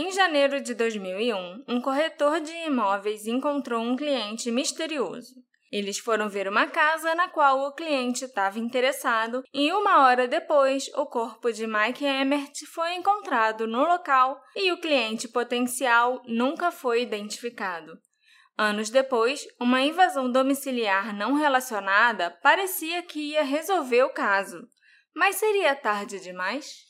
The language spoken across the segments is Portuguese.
Em janeiro de 2001, um corretor de imóveis encontrou um cliente misterioso. Eles foram ver uma casa na qual o cliente estava interessado e uma hora depois o corpo de Mike Emmert foi encontrado no local e o cliente potencial nunca foi identificado. Anos depois, uma invasão domiciliar não relacionada parecia que ia resolver o caso. Mas seria tarde demais?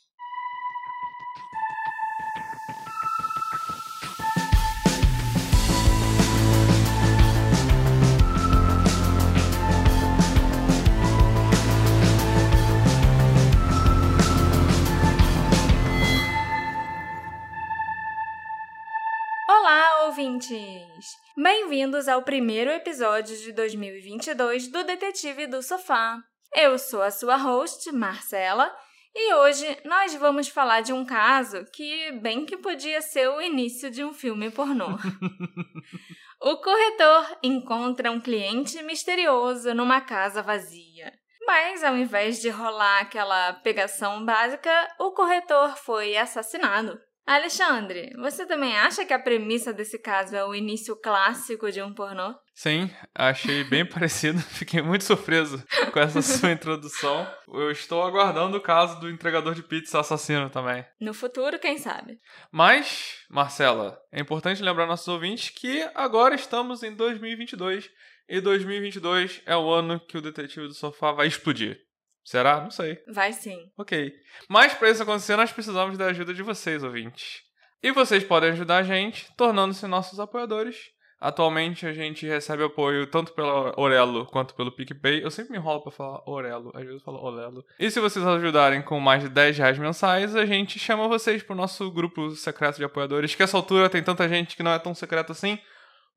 Ouvintes! Bem-vindos ao primeiro episódio de 2022 do Detetive do Sofá. Eu sou a sua host, Marcela, e hoje nós vamos falar de um caso que bem que podia ser o início de um filme pornô. o corretor encontra um cliente misterioso numa casa vazia. Mas ao invés de rolar aquela pegação básica, o corretor foi assassinado. Alexandre, você também acha que a premissa desse caso é o início clássico de um pornô? Sim, achei bem parecido. Fiquei muito surpreso com essa sua introdução. Eu estou aguardando o caso do entregador de pizza assassino também. No futuro, quem sabe? Mas, Marcela, é importante lembrar nossos ouvintes que agora estamos em 2022 e 2022 é o ano que o Detetive do Sofá vai explodir. Será? Não sei. Vai sim. Ok. Mas para isso acontecer, nós precisamos da ajuda de vocês, ouvintes. E vocês podem ajudar a gente tornando-se nossos apoiadores. Atualmente a gente recebe apoio tanto pela Orelo quanto pelo PicPay. Eu sempre me enrolo pra falar Orelo, às vezes eu falo Orelo. E se vocês ajudarem com mais de 10 reais mensais, a gente chama vocês pro nosso grupo secreto de apoiadores, que essa altura tem tanta gente que não é tão secreto assim.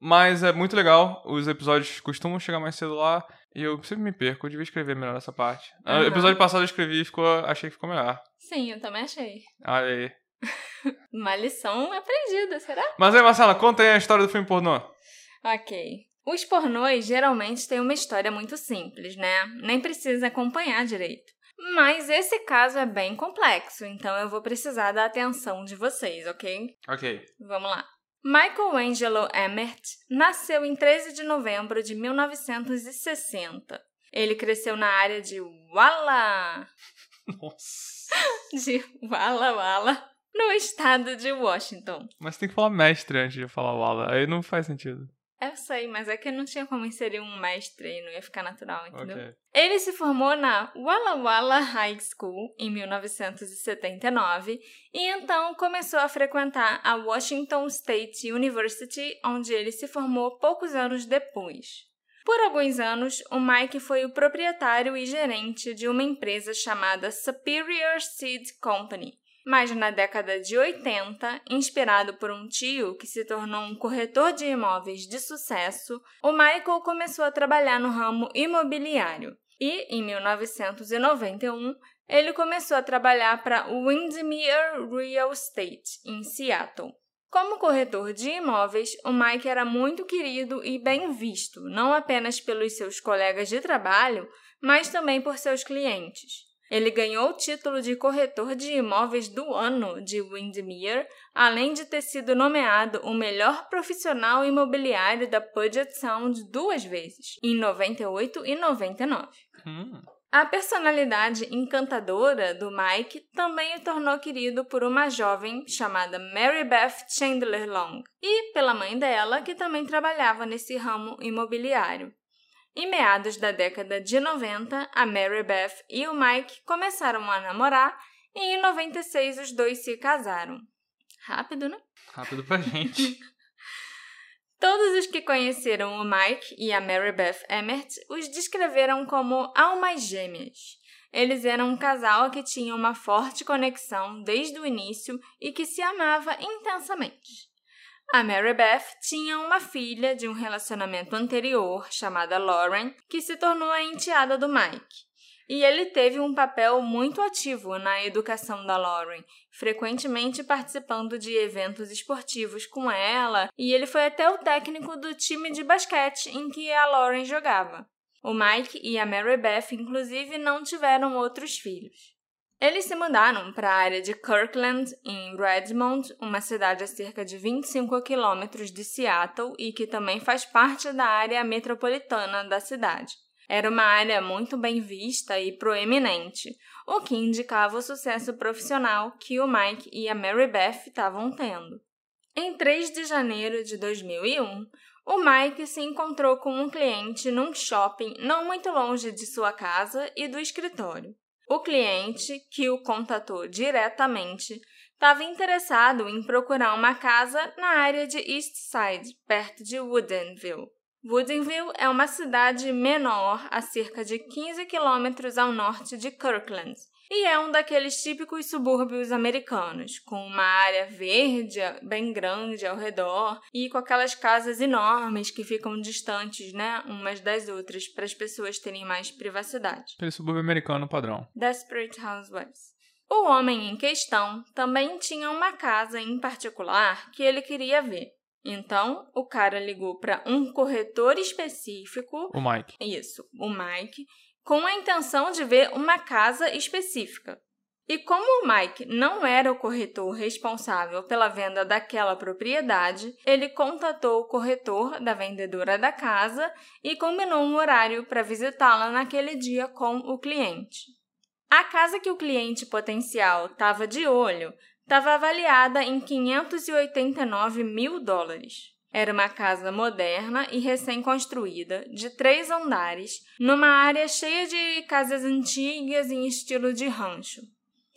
Mas é muito legal, os episódios costumam chegar mais cedo lá e eu sempre me perco, eu devia escrever melhor essa parte. No Uhum. episódio passado eu escrevi e ficou, achei que ficou melhor. Sim, eu também achei. Olha aí. Uma lição aprendida, será? Mas aí, Marcela, conta aí a história do filme pornô. Ok. Os pornôs geralmente têm uma história muito simples, né? Nem precisa acompanhar direito. Mas esse caso é bem complexo, então eu vou precisar da atenção de vocês, ok? Ok. Vamos lá. Michael Angelo Emmert nasceu em 13 de novembro de 1960. Ele cresceu na área de Walla, Nossa. de Walla Walla, no estado de Washington. Mas tem que falar mestre antes de falar Walla. Aí não faz sentido. Eu sei, mas é que não tinha como inserir um mestre e não ia ficar natural, entendeu? Ok. Ele se formou na Walla Walla High School em 1979 e então começou a frequentar a Washington State University, onde ele se formou poucos anos depois. Por alguns anos, o Mike foi o proprietário e gerente de uma empresa chamada Superior Seed Company. Mas na década de 80, inspirado por um tio que se tornou um corretor de imóveis de sucesso, o Michael começou a trabalhar no ramo imobiliário. E, em 1991, ele começou a trabalhar para o Windermere Real Estate, em Seattle. Como corretor de imóveis, o Mike era muito querido e bem visto, não apenas pelos seus colegas de trabalho, mas também por seus clientes. Ele ganhou o título de corretor de imóveis do ano de Windermere, além de ter sido nomeado o melhor profissional imobiliário da Puget Sound duas vezes, em 98 e 99. Hum. A personalidade encantadora do Mike também o tornou querido por uma jovem chamada Mary Beth Chandler Long e pela mãe dela, que também trabalhava nesse ramo imobiliário. Em meados da década de 90, a Mary Beth e o Mike começaram a namorar e em 96 os dois se casaram. Rápido, né? Rápido pra gente. Todos os que conheceram o Mike e a Mary Beth Emmert os descreveram como almas gêmeas. Eles eram um casal que tinha uma forte conexão desde o início e que se amava intensamente. A Mary Beth tinha uma filha de um relacionamento anterior chamada Lauren, que se tornou a enteada do Mike. E ele teve um papel muito ativo na educação da Lauren, frequentemente participando de eventos esportivos com ela, e ele foi até o técnico do time de basquete em que a Lauren jogava. O Mike e a Mary Beth, inclusive, não tiveram outros filhos. Eles se mudaram para a área de Kirkland, em Redmond, uma cidade a cerca de 25 quilômetros de Seattle e que também faz parte da área metropolitana da cidade. Era uma área muito bem vista e proeminente, o que indicava o sucesso profissional que o Mike e a Mary Beth estavam tendo. Em 3 de janeiro de 2001, o Mike se encontrou com um cliente num shopping não muito longe de sua casa e do escritório. O cliente, que o contatou diretamente, estava interessado em procurar uma casa na área de East Side, perto de Woodinville. Woodinville é uma cidade menor a cerca de 15 quilômetros ao norte de Kirkland e é um daqueles típicos subúrbios americanos, com uma área verde bem grande ao redor e com aquelas casas enormes que ficam distantes, né, umas das outras, para as pessoas terem mais privacidade. Aquele subúrbio americano padrão. Desperate Housewives. O homem em questão também tinha uma casa em particular que ele queria ver. Então, o cara ligou para um corretor específico. O Mike. Isso, o Mike, com a intenção de ver uma casa específica. E como o Mike não era o corretor responsável pela venda daquela propriedade, ele contatou o corretor da vendedora da casa e combinou um horário para visitá-la naquele dia com o cliente. A casa que o cliente potencial estava de olho estava avaliada em 589 mil dólares. Era uma casa moderna e recém-construída, de três andares, numa área cheia de casas antigas em estilo de rancho.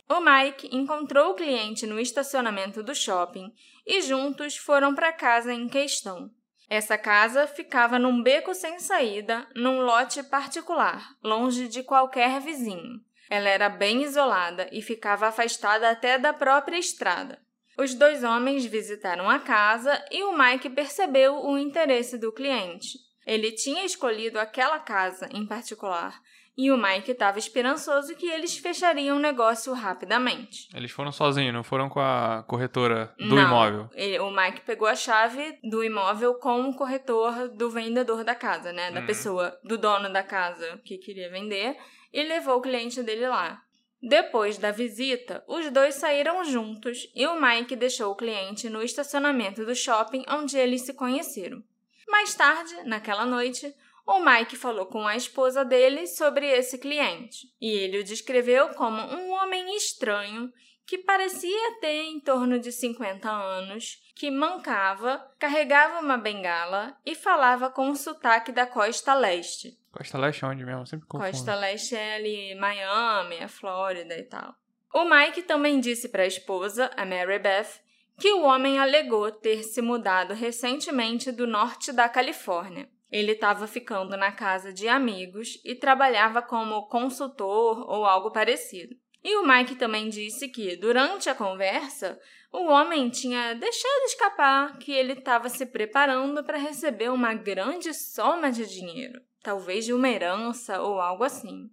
O Mike encontrou o cliente no estacionamento do shopping e juntos foram para a casa em questão. Essa casa ficava num beco sem saída, num lote particular, longe de qualquer vizinho. Ela era bem isolada e ficava afastada até da própria estrada. Os dois homens visitaram a casa e o Mike percebeu o interesse do cliente. Ele tinha escolhido aquela casa em particular e o Mike estava esperançoso que eles fechariam o negócio rapidamente. Eles foram sozinhos, não foram com a corretora do não, imóvel? Ele, o Mike pegou a chave do imóvel com o corretor do vendedor da casa, né? Da Uhum. pessoa, do dono da casa que queria vender, e levou o cliente dele lá. Depois da visita, os dois saíram juntos e o Mike deixou o cliente no estacionamento do shopping onde eles se conheceram. Mais tarde, naquela noite, o Mike falou com a esposa dele sobre esse cliente e ele o descreveu como um homem estranho que parecia ter em torno de 50 anos, que mancava, carregava uma bengala e falava com um sotaque da costa leste. Costa Leste é onde mesmo? Sempre confundo. Costa Leste é ali Miami, a Flórida e tal. O Mike também disse para a esposa, a Mary Beth, que o homem alegou ter se mudado recentemente do norte da Califórnia. Ele estava ficando na casa de amigos e trabalhava como consultor ou algo parecido. E o Mike também disse que, durante a conversa, o homem tinha deixado escapar que ele estava se preparando para receber uma grande soma de dinheiro, talvez de uma herança ou algo assim.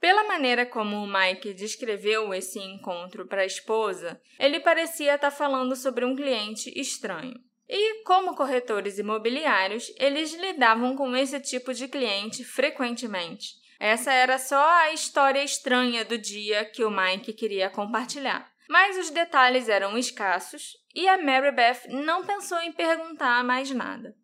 Pela maneira como o Mike descreveu esse encontro para a esposa, ele parecia estar falando sobre um cliente estranho. E, como corretores imobiliários, eles lidavam com esse tipo de cliente frequentemente. Essa era só a história estranha do dia que o Mike queria compartilhar. Mas os detalhes eram escassos e a Mary Beth não pensou em perguntar mais nada.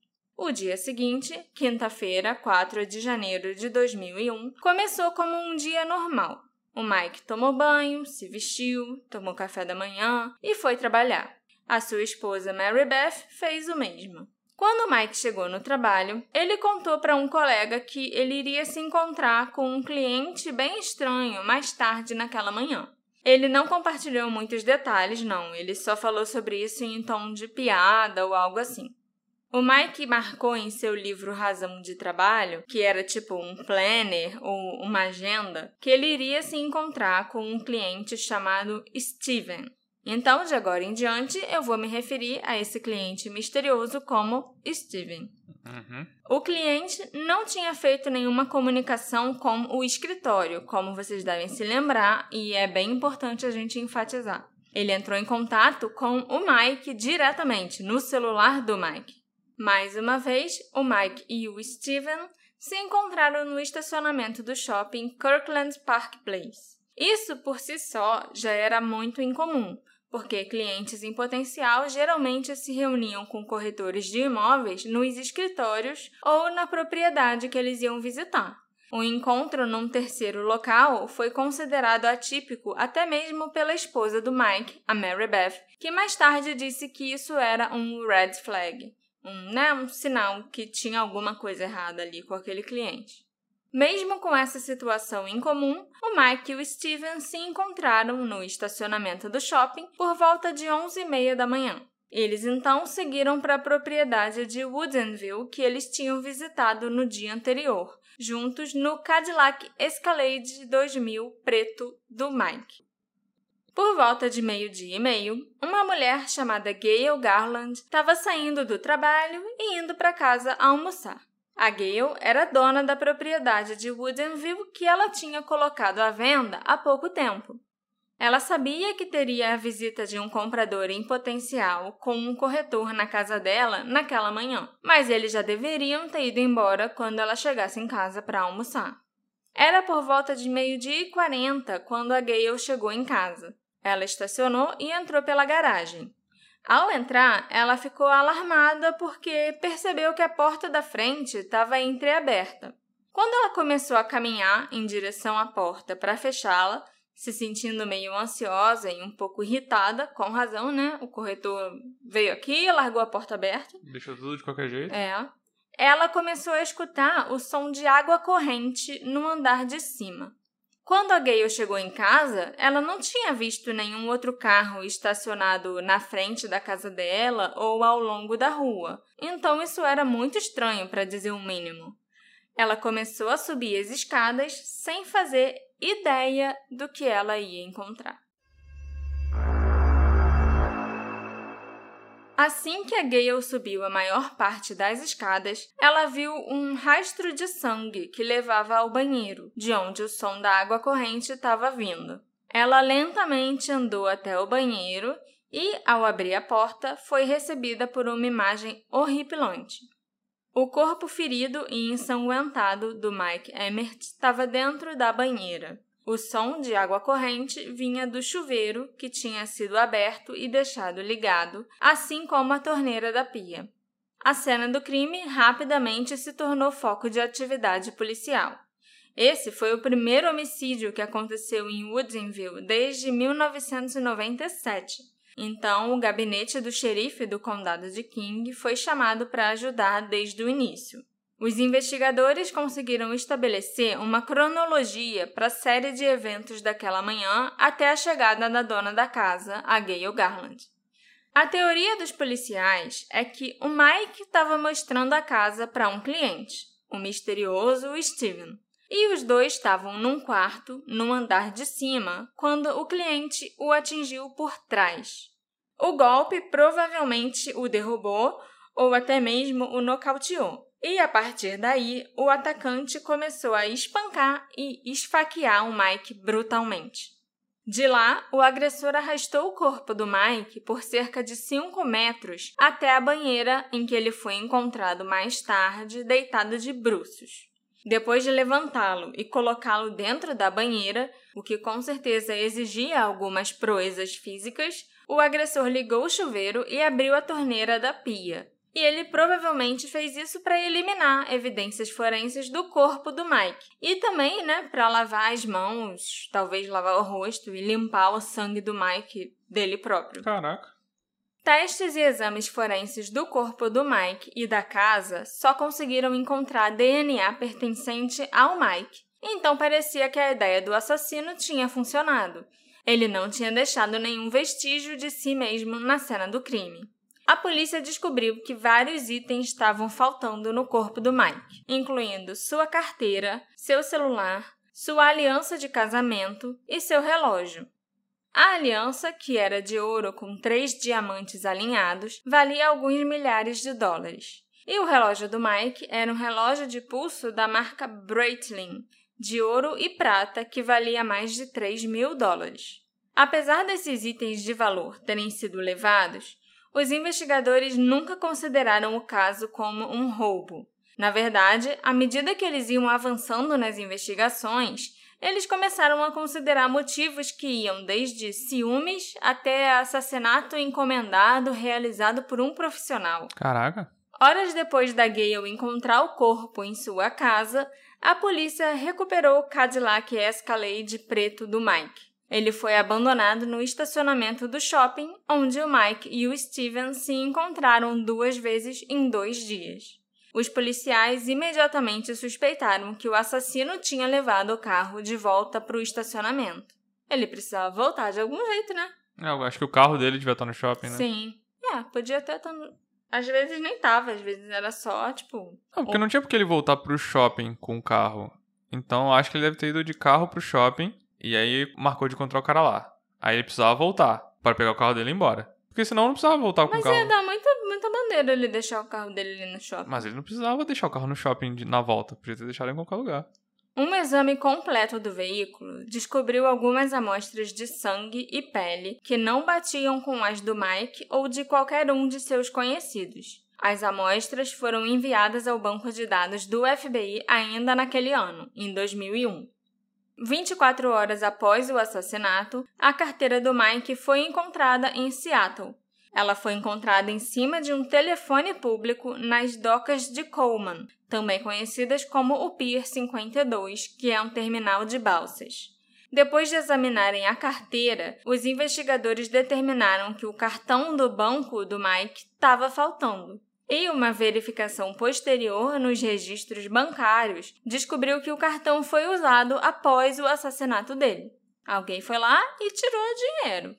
O dia seguinte, quinta-feira, 4 de janeiro de 2001, começou como um dia normal. O Mike tomou banho, se vestiu, tomou café da manhã e foi trabalhar. A sua esposa Mary Beth fez o mesmo. Quando Mike chegou no trabalho, ele contou para um colega que ele iria se encontrar com um cliente bem estranho mais tarde naquela manhã. Ele não compartilhou muitos detalhes, não, ele só falou sobre isso em tom de piada ou algo assim. O Mike marcou em seu livro Razão de Trabalho, que era tipo um planner ou uma agenda, que ele iria se encontrar com um cliente chamado Steven. Então, de agora em diante, eu vou me referir a esse cliente misterioso como Steven. Uhum. O cliente não tinha feito nenhuma comunicação com o escritório, como vocês devem se lembrar, e é bem importante a gente enfatizar. Ele entrou em contato com o Mike diretamente, no celular do Mike. Mais uma vez, o Mike e o Steven se encontraram no estacionamento do shopping Kirkland Park Place. Isso por si só já era muito incomum, porque clientes em potencial geralmente se reuniam com corretores de imóveis nos escritórios ou na propriedade que eles iam visitar. O encontro num terceiro local foi considerado atípico até mesmo pela esposa do Mike, a Mary Beth, que mais tarde disse que isso era um red flag, um, né, um sinal que tinha alguma coisa errada ali com aquele cliente. Mesmo com essa situação incomum, o Mike e o Steven se encontraram no estacionamento do shopping por volta de 11h30 da manhã. Eles então seguiram para a propriedade de Woodenville que eles tinham visitado no dia anterior, juntos no Cadillac Escalade 2000 preto do Mike. Por volta de meio-dia e meio, uma mulher chamada Gail Garland estava saindo do trabalho e indo para casa almoçar. A Gail era dona da propriedade de Woodenville que ela tinha colocado à venda há pouco tempo. Ela sabia que teria a visita de um comprador em potencial com um corretor na casa dela naquela manhã, mas eles já deveriam ter ido embora quando ela chegasse em casa para almoçar. Era por volta de meio-dia e quarenta quando a Gail chegou em casa. Ela estacionou e entrou pela garagem. Ao entrar, ela ficou alarmada porque percebeu que a porta da frente estava entreaberta. Quando ela começou a caminhar em direção à porta para fechá-la, se sentindo meio ansiosa e um pouco irritada, com razão, né? O corretor veio aqui e largou a porta aberta. Deixou tudo de qualquer jeito. É. Ela começou a escutar o som de água corrente no andar de cima. Quando a Gayle chegou em casa, ela não tinha visto nenhum outro carro estacionado na frente da casa dela ou ao longo da rua. Então isso era muito estranho, para dizer o mínimo. Ela começou a subir as escadas sem fazer ideia do que ela ia encontrar. Assim que a Gale subiu a maior parte das escadas, ela viu um rastro de sangue que levava ao banheiro, de onde o som da água corrente estava vindo. Ela lentamente andou até o banheiro e, ao abrir a porta, foi recebida por uma imagem horripilante. O corpo ferido e ensanguentado do Mike Emmert estava dentro da banheira. O som de água corrente vinha do chuveiro que tinha sido aberto e deixado ligado, assim como a torneira da pia. A cena do crime rapidamente se tornou foco de atividade policial. Esse foi o primeiro homicídio que aconteceu em Woodinville desde 1997. Então, o gabinete do xerife do condado de King foi chamado para ajudar desde o início. Os investigadores conseguiram estabelecer uma cronologia para a série de eventos daquela manhã até a chegada da dona da casa, a Gayle Garland. A teoria dos policiais é que o Mike estava mostrando a casa para um cliente, o misterioso Steven. E os dois estavam num quarto, no andar de cima, quando o cliente o atingiu por trás. O golpe provavelmente o derrubou ou até mesmo o nocauteou. E a partir daí, o atacante começou a espancar e esfaquear o Mike brutalmente. De lá, o agressor arrastou o corpo do Mike por cerca de 5 metros até a banheira em que ele foi encontrado mais tarde, deitado de bruços. Depois de levantá-lo e colocá-lo dentro da banheira, o que com certeza exigia algumas proezas físicas, o agressor ligou o chuveiro e abriu a torneira da pia, e ele provavelmente fez isso para eliminar evidências forenses do corpo do Mike. E também, né, para lavar as mãos, talvez lavar o rosto e limpar o sangue do Mike dele próprio. Caraca. Testes e exames forenses do corpo do Mike e da casa só conseguiram encontrar DNA pertencente ao Mike. Então parecia que a ideia do assassino tinha funcionado. Ele não tinha deixado nenhum vestígio de si mesmo na cena do crime a polícia descobriu que vários itens estavam faltando no corpo do Mike, incluindo sua carteira, seu celular, sua aliança de casamento e seu relógio. A aliança, que era de ouro com três diamantes alinhados, valia alguns milhares de dólares. E o relógio do Mike era um relógio de pulso da marca Breitling, de ouro e prata, que valia mais de 3 mil dólares. Apesar desses itens de valor terem sido levados, os investigadores nunca consideraram o caso como um roubo. Na verdade, à medida que eles iam avançando nas investigações, eles começaram a considerar motivos que iam desde ciúmes até assassinato encomendado realizado por um profissional. Caraca. Horas depois da Gale encontrar o corpo em sua casa, a polícia recuperou o Cadillac Escalade preto do Mike. Ele foi abandonado no estacionamento do shopping, onde o Mike e o Steven se encontraram duas vezes em dois dias. Os policiais imediatamente suspeitaram que o assassino tinha levado o carro de volta para o estacionamento. Ele precisava voltar de algum jeito, né? É, eu acho que o carro dele devia estar no shopping, né? Sim. É, podia até estar no... Às vezes nem tava, às vezes era só, tipo... Não, porque não tinha porque ele voltar pro shopping com o carro. Então acho que ele deve ter ido de carro pro shopping e aí marcou de encontrar o cara lá. Aí ele precisava voltar para pegar o carro dele e ir embora. Porque senão não precisava voltar com Mas o carro. ia dar muita, muita bandeira ele deixar o carro dele ali no shopping. Mas ele não precisava deixar o carro no shopping de- na volta. Podia ter deixado em qualquer lugar. Um exame completo do veículo descobriu algumas amostras de sangue e pele que não batiam com as do Mike ou de qualquer um de seus conhecidos. As amostras foram enviadas ao banco de dados do FBI ainda naquele ano, em 2001. 24 horas após o assassinato, a carteira do Mike foi encontrada em Seattle. Ela foi encontrada em cima de um telefone público nas docas de Coleman, também conhecidas como o Pier 52, que é um terminal de balsas. Depois de examinarem a carteira, os investigadores determinaram que o cartão do banco do Mike estava faltando. E uma verificação posterior nos registros bancários descobriu que o cartão foi usado após o assassinato dele. Alguém foi lá e tirou o dinheiro.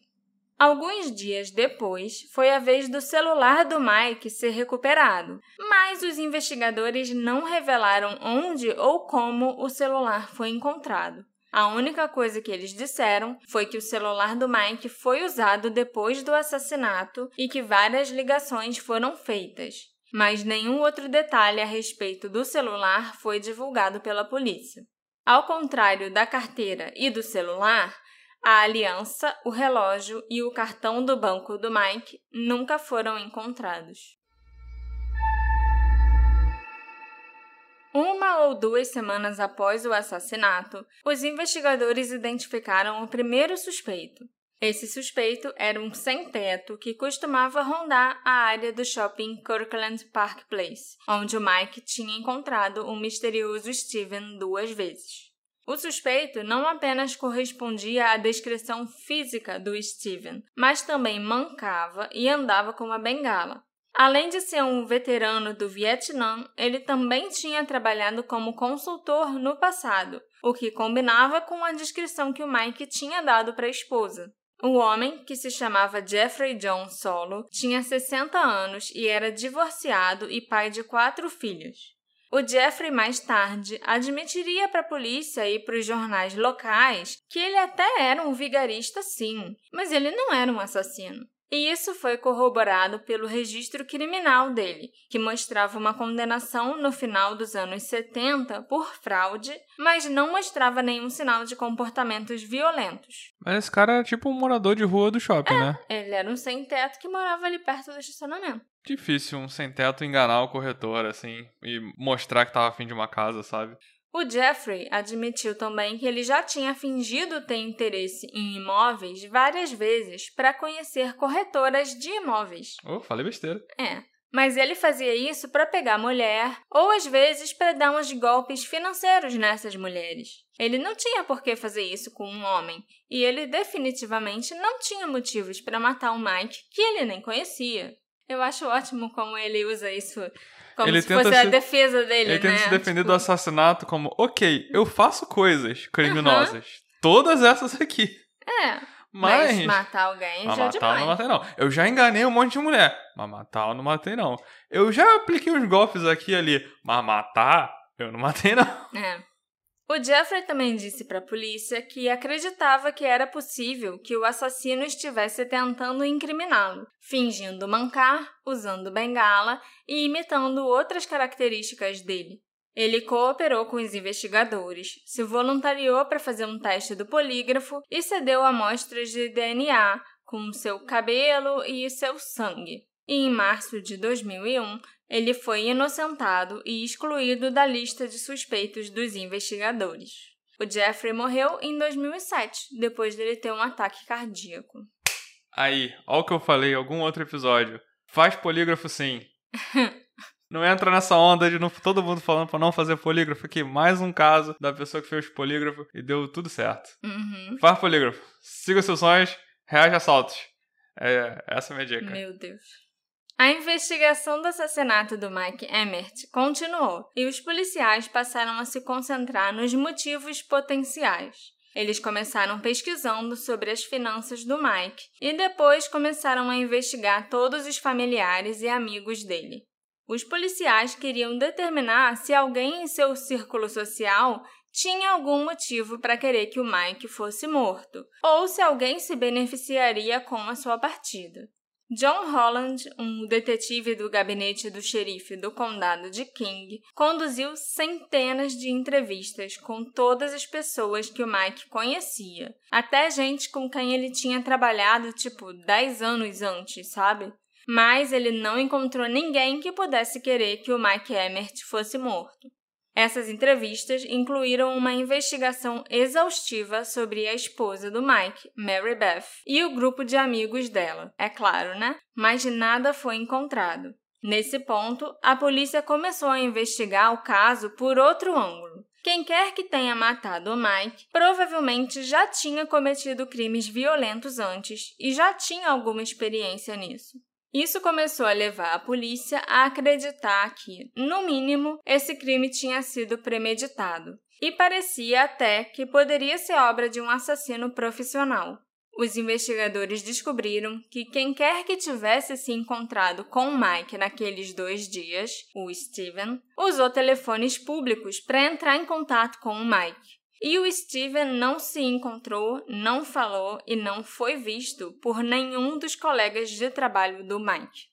Alguns dias depois, foi a vez do celular do Mike ser recuperado, mas os investigadores não revelaram onde ou como o celular foi encontrado. A única coisa que eles disseram foi que o celular do Mike foi usado depois do assassinato e que várias ligações foram feitas, mas nenhum outro detalhe a respeito do celular foi divulgado pela polícia. Ao contrário da carteira e do celular, a aliança, o relógio e o cartão do banco do Mike nunca foram encontrados. Uma ou duas semanas após o assassinato, os investigadores identificaram o primeiro suspeito. Esse suspeito era um sem-teto que costumava rondar a área do shopping Kirkland Park Place, onde o Mike tinha encontrado o misterioso Steven duas vezes. O suspeito não apenas correspondia à descrição física do Steven, mas também mancava e andava com uma bengala. Além de ser um veterano do Vietnã, ele também tinha trabalhado como consultor no passado, o que combinava com a descrição que o Mike tinha dado para a esposa. O homem, que se chamava Jeffrey John Solo, tinha 60 anos e era divorciado e pai de quatro filhos. O Jeffrey mais tarde admitiria para a polícia e para os jornais locais que ele até era um vigarista sim, mas ele não era um assassino. E isso foi corroborado pelo registro criminal dele, que mostrava uma condenação no final dos anos 70 por fraude, mas não mostrava nenhum sinal de comportamentos violentos. Mas esse cara era tipo um morador de rua do shopping, né? Ele era um sem-teto que morava ali perto do estacionamento. Difícil um sem-teto enganar o corretor, assim, e mostrar que tava afim de uma casa, sabe? O Jeffrey admitiu também que ele já tinha fingido ter interesse em imóveis várias vezes para conhecer corretoras de imóveis. Oh, falei besteira. É. Mas ele fazia isso para pegar mulher ou às vezes para dar uns golpes financeiros nessas mulheres. Ele não tinha por que fazer isso com um homem e ele definitivamente não tinha motivos para matar o Mike que ele nem conhecia. Eu acho ótimo como ele usa isso como Ele se tenta fosse a se- defesa dele, Ele né? tenta se defender Tipo, do assassinato como, ok, eu faço coisas criminosas. Todas essas aqui. É, Mas. mas matar alguém Mas já é matar eu demais. não matei, não. Eu já enganei um monte de mulher. Mas matar eu não matei, não. Eu já apliquei uns golpes aqui e ali. Mas matar, eu não matei, não. É. O Jeffrey também disse para a polícia que acreditava que era possível que o assassino estivesse tentando incriminá-lo, fingindo mancar, usando bengala e imitando outras características dele. Ele cooperou com os investigadores, se voluntariou para fazer um teste do polígrafo e cedeu amostras de DNA com seu cabelo e seu sangue. E em março de 2001, ele foi inocentado e excluído da lista de suspeitos dos investigadores. O Jeffrey morreu em 2007, depois dele ter um ataque cardíaco. Aí, ó o que eu falei em algum outro episódio. Faz polígrafo sim. não entra nessa onda de não, todo mundo falando pra não fazer polígrafo aqui. Mais um caso da pessoa que fez polígrafo e deu tudo certo. Uhum. Faz polígrafo. Siga seus sonhos, reage a assaltos. É, essa é a minha dica. Meu Deus. A investigação do assassinato do Mike Emmert continuou e os policiais passaram a se concentrar nos motivos potenciais. Eles começaram pesquisando sobre as finanças do Mike e depois começaram a investigar todos os familiares e amigos dele. Os policiais queriam determinar se alguém em seu círculo social tinha algum motivo para querer que o Mike fosse morto, ou se alguém se beneficiaria com a sua partida. John Holland, um detetive do gabinete do xerife do condado de King, conduziu centenas de entrevistas com todas as pessoas que o Mike conhecia, até gente com quem ele tinha trabalhado tipo 10 anos antes, sabe? Mas ele não encontrou ninguém que pudesse querer que o Mike Emmert fosse morto. Essas entrevistas incluíram uma investigação exaustiva sobre a esposa do Mike, Mary Beth, e o grupo de amigos dela, é claro, né? Mas nada foi encontrado. Nesse ponto, a polícia começou a investigar o caso por outro ângulo. Quem quer que tenha matado o Mike provavelmente já tinha cometido crimes violentos antes e já tinha alguma experiência nisso. Isso começou a levar a polícia a acreditar que, no mínimo, esse crime tinha sido premeditado, e parecia até que poderia ser obra de um assassino profissional. Os investigadores descobriram que quem quer que tivesse se encontrado com Mike naqueles dois dias, o Steven, usou telefones públicos para entrar em contato com o Mike. E o Steven não se encontrou, não falou e não foi visto por nenhum dos colegas de trabalho do Mike.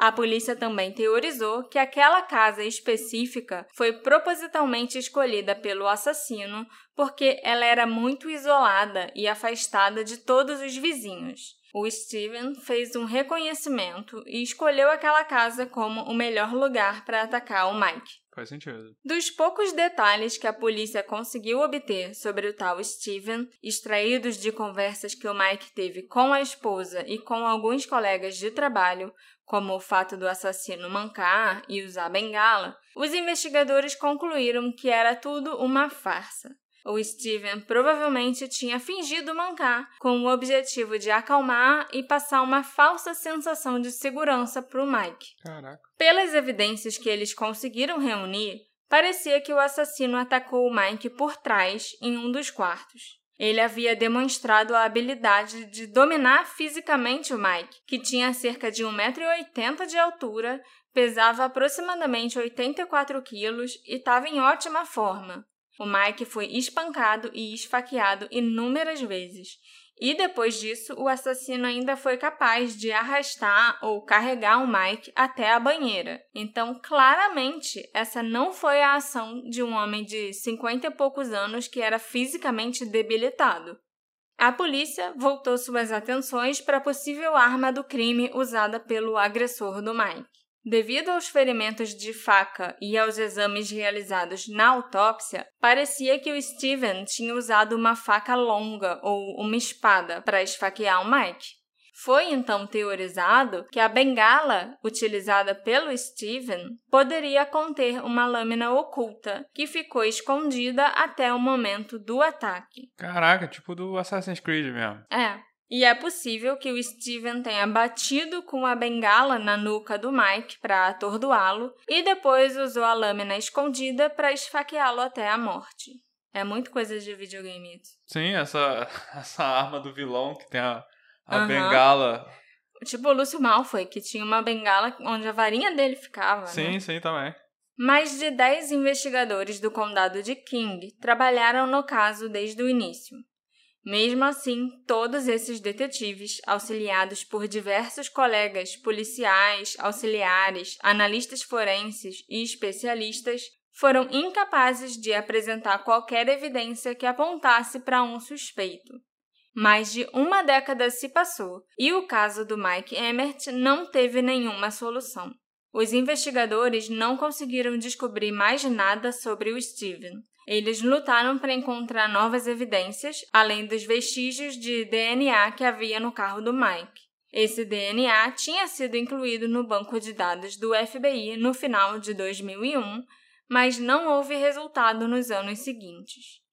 A polícia também teorizou que aquela casa específica foi propositalmente escolhida pelo assassino porque ela era muito isolada e afastada de todos os vizinhos. O Steven fez um reconhecimento e escolheu aquela casa como o melhor lugar para atacar o Mike. Faz sentido. Dos poucos detalhes que a polícia conseguiu obter sobre o tal Steven, extraídos de conversas que o Mike teve com a esposa e com alguns colegas de trabalho, como o fato do assassino mancar e usar bengala, os investigadores concluíram que era tudo uma farsa. O Steven provavelmente tinha fingido mancar com o objetivo de acalmar e passar uma falsa sensação de segurança para o Mike. Caraca. Pelas evidências que eles conseguiram reunir, parecia que o assassino atacou o Mike por trás em um dos quartos. Ele havia demonstrado a habilidade de dominar fisicamente o Mike, que tinha cerca de 1,80m de altura, pesava aproximadamente 84 quilos e estava em ótima forma. O Mike foi espancado e esfaqueado inúmeras vezes. E depois disso, o assassino ainda foi capaz de arrastar ou carregar o Mike até a banheira. Então, claramente, essa não foi a ação de um homem de 50 e poucos anos que era fisicamente debilitado. A polícia voltou suas atenções para a possível arma do crime usada pelo agressor do Mike. Devido aos ferimentos de faca e aos exames realizados na autópsia, parecia que o Steven tinha usado uma faca longa ou uma espada para esfaquear o Mike. Foi então teorizado que a bengala utilizada pelo Steven poderia conter uma lâmina oculta que ficou escondida até o momento do ataque. Caraca, tipo do Assassin's Creed mesmo. É. E é possível que o Steven tenha batido com a bengala na nuca do Mike para atordoá-lo e depois usou a lâmina escondida para esfaqueá-lo até a morte. É muito coisa de videogame isso. Sim, essa, essa arma do vilão que tem a, a uhum. bengala. Tipo o Lúcio Malfoy, que tinha uma bengala onde a varinha dele ficava. Sim, né? sim, também. Mais de 10 investigadores do condado de King trabalharam no caso desde o início. Mesmo assim, todos esses detetives, auxiliados por diversos colegas policiais, auxiliares, analistas forenses e especialistas, foram incapazes de apresentar qualquer evidência que apontasse para um suspeito. Mais de uma década se passou e o caso do Mike Emmert não teve nenhuma solução. Os investigadores não conseguiram descobrir mais nada sobre o Steven, Eles lutaram para encontrar novas evidências, além dos vestígios de DNA que havia no carro do Mike. Esse DNA tinha sido incluído no banco de dados do FBI no final de 2001, mas não houve resultado nos anos seguintes.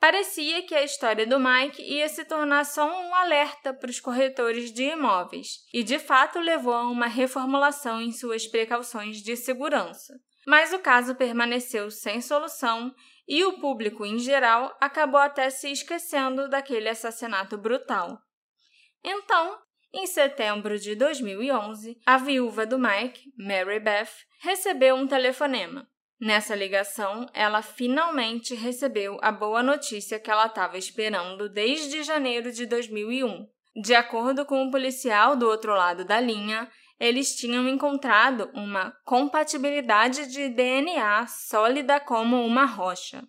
Parecia que a história do Mike ia se tornar só um alerta para os corretores de imóveis, e de fato levou a uma reformulação em suas precauções de segurança. Mas o caso permaneceu sem solução e o público em geral acabou até se esquecendo daquele assassinato brutal. Então, em setembro de 2011, a viúva do Mike, Mary Beth, recebeu um telefonema. Nessa ligação, ela finalmente recebeu a boa notícia que ela estava esperando desde janeiro de 2001. De acordo com o um policial do outro lado da linha, eles tinham encontrado uma compatibilidade de DNA sólida como uma rocha.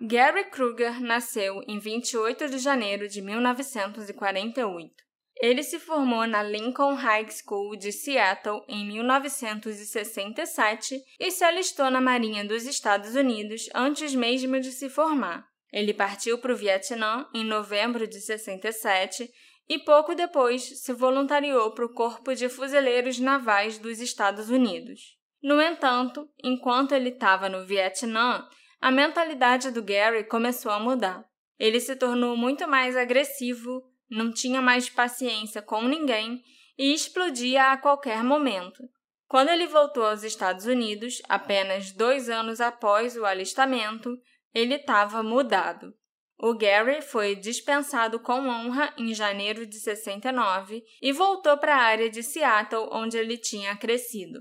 Gary Kruger nasceu em 28 de janeiro de 1948. Ele se formou na Lincoln High School de Seattle em 1967 e se alistou na Marinha dos Estados Unidos antes mesmo de se formar. Ele partiu para o Vietnã em novembro de 67 e pouco depois se voluntariou para o Corpo de Fuzileiros Navais dos Estados Unidos. No entanto, enquanto ele estava no Vietnã, a mentalidade do Gary começou a mudar. Ele se tornou muito mais agressivo, não tinha mais paciência com ninguém e explodia a qualquer momento. Quando ele voltou aos Estados Unidos, apenas dois anos após o alistamento, ele estava mudado. O Gary foi dispensado com honra em janeiro de 69 e voltou para a área de Seattle, onde ele tinha crescido.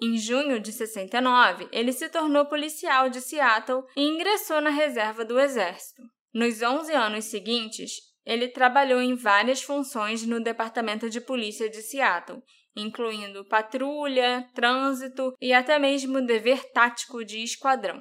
Em junho de 69, ele se tornou policial de Seattle e ingressou na reserva do Exército. Nos 11 anos seguintes, ele trabalhou em várias funções no Departamento de Polícia de Seattle, incluindo patrulha, trânsito e até mesmo dever tático de esquadrão.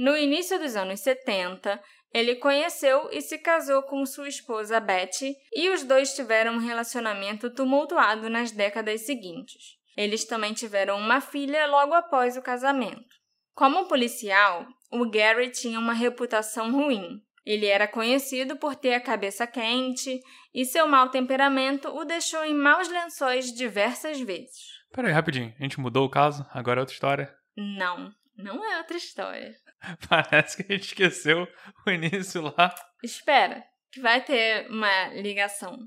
No início dos anos 70, ele conheceu e se casou com sua esposa Betty, e os dois tiveram um relacionamento tumultuado nas décadas seguintes. Eles também tiveram uma filha logo após o casamento. Como policial, o Gary tinha uma reputação ruim, ele era conhecido por ter a cabeça quente e seu mau temperamento o deixou em maus lençóis diversas vezes. Peraí, rapidinho. A gente mudou o caso? Agora é outra história? Não, não é outra história. Parece que a gente esqueceu o início lá. Espera, que vai ter uma ligação.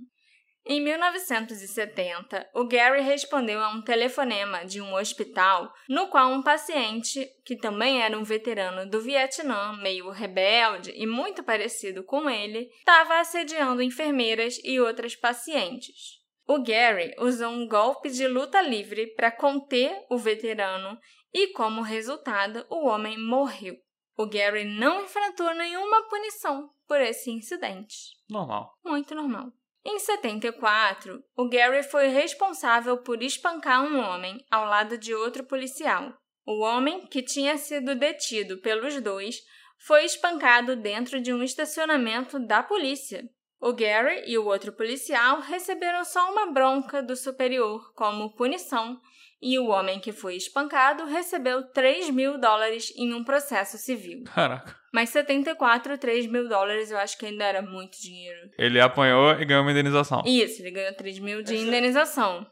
Em 1970, o Gary respondeu a um telefonema de um hospital no qual um paciente, que também era um veterano do Vietnã, meio rebelde e muito parecido com ele, estava assediando enfermeiras e outras pacientes. O Gary usou um golpe de luta livre para conter o veterano e, como resultado, o homem morreu. O Gary não enfrentou nenhuma punição por esse incidente. Normal. Muito normal. Em 74, o Gary foi responsável por espancar um homem ao lado de outro policial. O homem, que tinha sido detido pelos dois, foi espancado dentro de um estacionamento da polícia. O Gary e o outro policial receberam só uma bronca do superior como punição, e o homem que foi espancado recebeu 3 mil dólares em um processo civil. Caraca. Mas 74, 3 mil dólares eu acho que ainda era muito dinheiro. Ele apanhou e ganhou uma indenização. Isso, ele ganhou 3 mil de indenização.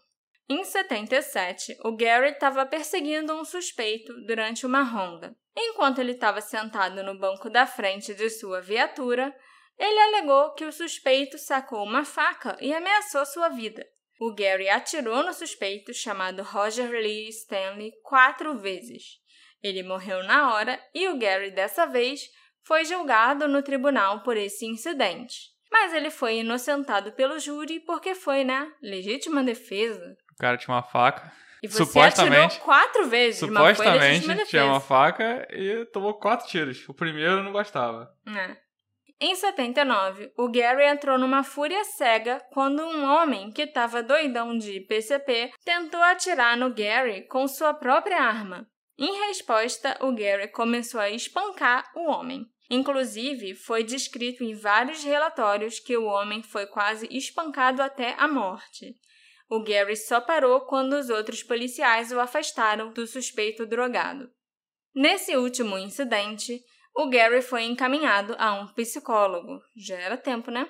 Em 77, o Gary estava perseguindo um suspeito durante uma ronda. Enquanto ele estava sentado no banco da frente de sua viatura, ele alegou que o suspeito sacou uma faca e ameaçou sua vida. O Gary atirou no suspeito, chamado Roger Lee Stanley, quatro vezes. Ele morreu na hora e o Gary, dessa vez, foi julgado no tribunal por esse incidente. Mas ele foi inocentado pelo júri porque foi, né? Legítima defesa. O cara tinha uma faca. E você supostamente, atirou quatro vezes, supostamente mas foi tinha uma faca e tomou quatro tiros. O primeiro não bastava. É. Em 79, o Gary entrou numa fúria cega quando um homem que estava doidão de PCP tentou atirar no Gary com sua própria arma. Em resposta, o Gary começou a espancar o homem. Inclusive, foi descrito em vários relatórios que o homem foi quase espancado até a morte. O Gary só parou quando os outros policiais o afastaram do suspeito drogado. Nesse último incidente, o Gary foi encaminhado a um psicólogo. Já era tempo, né?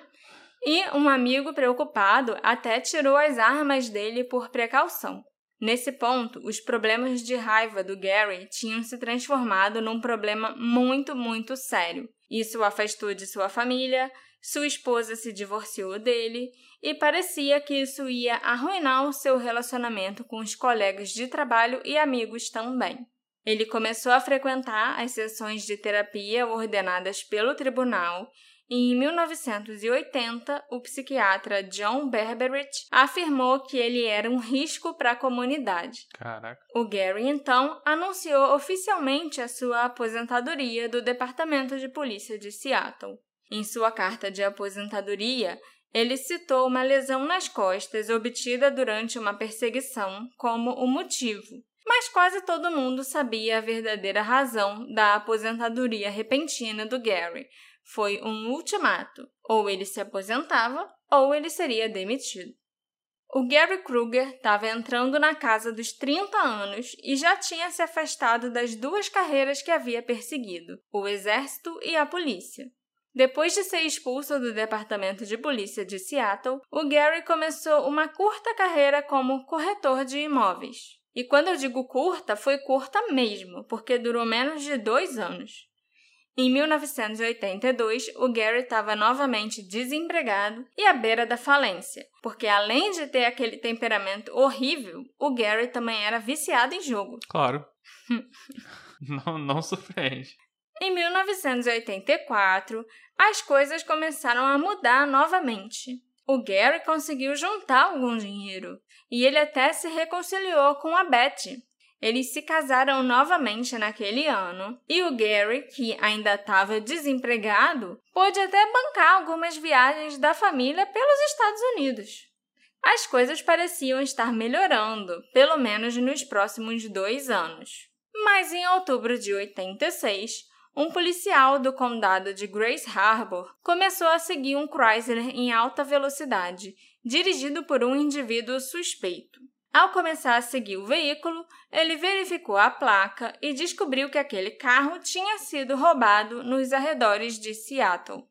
E um amigo preocupado até tirou as armas dele por precaução. Nesse ponto, os problemas de raiva do Gary tinham se transformado num problema muito, muito sério. Isso o afastou de sua família, sua esposa se divorciou dele e parecia que isso ia arruinar o seu relacionamento com os colegas de trabalho e amigos também. Ele começou a frequentar as sessões de terapia ordenadas pelo tribunal e em 1980, o psiquiatra John Berberich afirmou que ele era um risco para a comunidade. Caraca. O Gary, então, anunciou oficialmente a sua aposentadoria do Departamento de Polícia de Seattle. Em sua carta de aposentadoria, ele citou uma lesão nas costas obtida durante uma perseguição como o motivo, mas quase todo mundo sabia a verdadeira razão da aposentadoria repentina do Gary, foi um ultimato: ou ele se aposentava ou ele seria demitido. O Gary Kruger estava entrando na casa dos 30 anos e já tinha se afastado das duas carreiras que havia perseguido, o exército e a polícia. Depois de ser expulso do departamento de polícia de Seattle, o Gary começou uma curta carreira como corretor de imóveis. E quando eu digo curta, foi curta mesmo, porque durou menos de dois anos. Em 1982, o Gary estava novamente desempregado e à beira da falência, porque além de ter aquele temperamento horrível, o Gary também era viciado em jogo. Claro. não, não surpreende. Em 1984, as coisas começaram a mudar novamente. O Gary conseguiu juntar algum dinheiro e ele até se reconciliou com a Betty, eles se casaram novamente naquele ano e o Gary, que ainda estava desempregado, pôde até bancar algumas viagens da família pelos Estados Unidos. As coisas pareciam estar melhorando, pelo menos nos próximos dois anos. Mas em outubro de 86, um policial do condado de Grace Harbor começou a seguir um Chrysler em alta velocidade, dirigido por um indivíduo suspeito. Ao começar a seguir o veículo, ele verificou a placa e descobriu que aquele carro tinha sido roubado nos arredores de Seattle.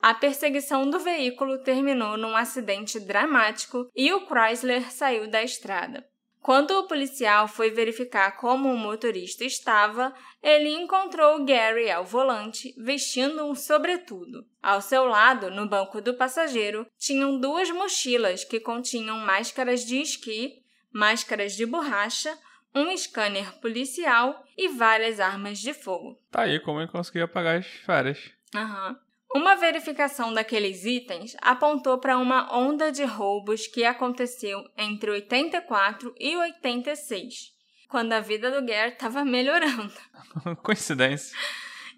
A perseguição do veículo terminou num acidente dramático e o Chrysler saiu da estrada. Quando o policial foi verificar como o motorista estava, ele encontrou Gary ao volante, vestindo um sobretudo. Ao seu lado, no banco do passageiro, tinham duas mochilas que continham máscaras de esqui máscaras de borracha, um scanner policial e várias armas de fogo. Tá aí como eu consegui apagar as férias. Aham. Uma verificação daqueles itens apontou para uma onda de roubos que aconteceu entre 84 e 86, quando a vida do Gare estava melhorando. Coincidência.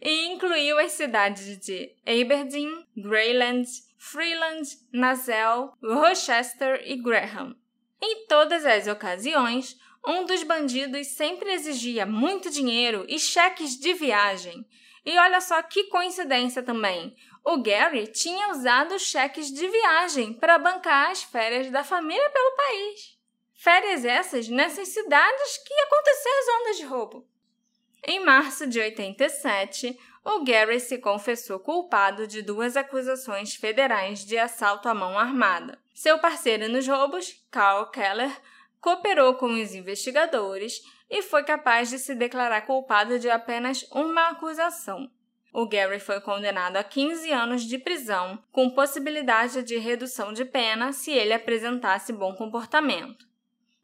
E incluiu as cidades de Aberdeen, Greyland, Freeland, Nazel, Rochester e Graham. Em todas as ocasiões, um dos bandidos sempre exigia muito dinheiro e cheques de viagem. E olha só que coincidência também. O Gary tinha usado cheques de viagem para bancar as férias da família pelo país. Férias essas nessas cidades que aconteceram as ondas de roubo. Em março de 87, o Gary se confessou culpado de duas acusações federais de assalto à mão armada. Seu parceiro nos roubos, Carl Keller, cooperou com os investigadores e foi capaz de se declarar culpado de apenas uma acusação. O Gary foi condenado a 15 anos de prisão, com possibilidade de redução de pena se ele apresentasse bom comportamento.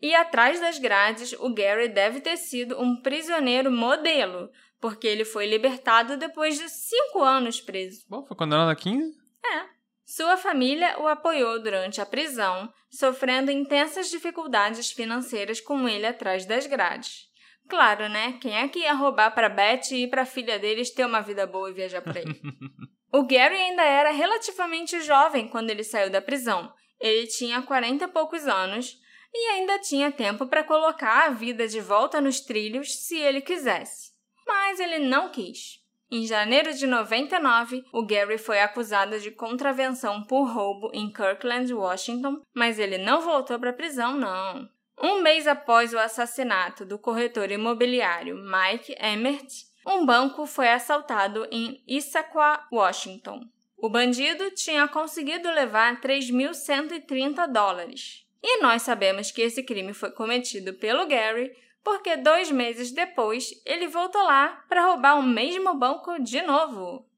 E atrás das grades, o Gary deve ter sido um prisioneiro modelo, porque ele foi libertado depois de cinco anos preso. Bom, foi condenado a 15? É. Sua família o apoiou durante a prisão, sofrendo intensas dificuldades financeiras com ele atrás das grades. Claro, né? Quem é que ia roubar para Beth e para a filha deles ter uma vida boa e viajar por aí? o Gary ainda era relativamente jovem quando ele saiu da prisão. Ele tinha 40 e poucos anos e ainda tinha tempo para colocar a vida de volta nos trilhos se ele quisesse. Mas ele não quis. Em janeiro de 99, o Gary foi acusado de contravenção por roubo em Kirkland, Washington, mas ele não voltou para a prisão, não. Um mês após o assassinato do corretor imobiliário Mike Emmert, um banco foi assaltado em Issaquah, Washington. O bandido tinha conseguido levar 3.130 dólares. E nós sabemos que esse crime foi cometido pelo Gary porque dois meses depois ele voltou lá para roubar o mesmo banco de novo.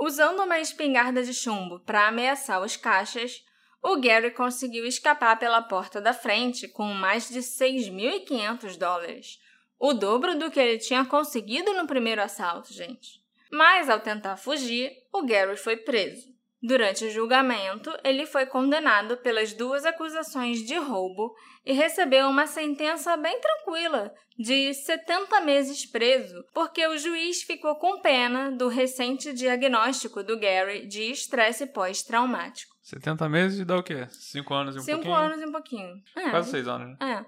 Usando uma espingarda de chumbo para ameaçar os caixas, o Gary conseguiu escapar pela porta da frente com mais de 6.500 dólares, o dobro do que ele tinha conseguido no primeiro assalto, gente. Mas ao tentar fugir, o Gary foi preso. Durante o julgamento, ele foi condenado pelas duas acusações de roubo e recebeu uma sentença bem tranquila, de 70 meses preso, porque o juiz ficou com pena do recente diagnóstico do Gary de estresse pós-traumático. 70 meses dá o quê? 5 anos e um Cinco pouquinho? anos e um pouquinho. É, Quase 6 anos, né? é.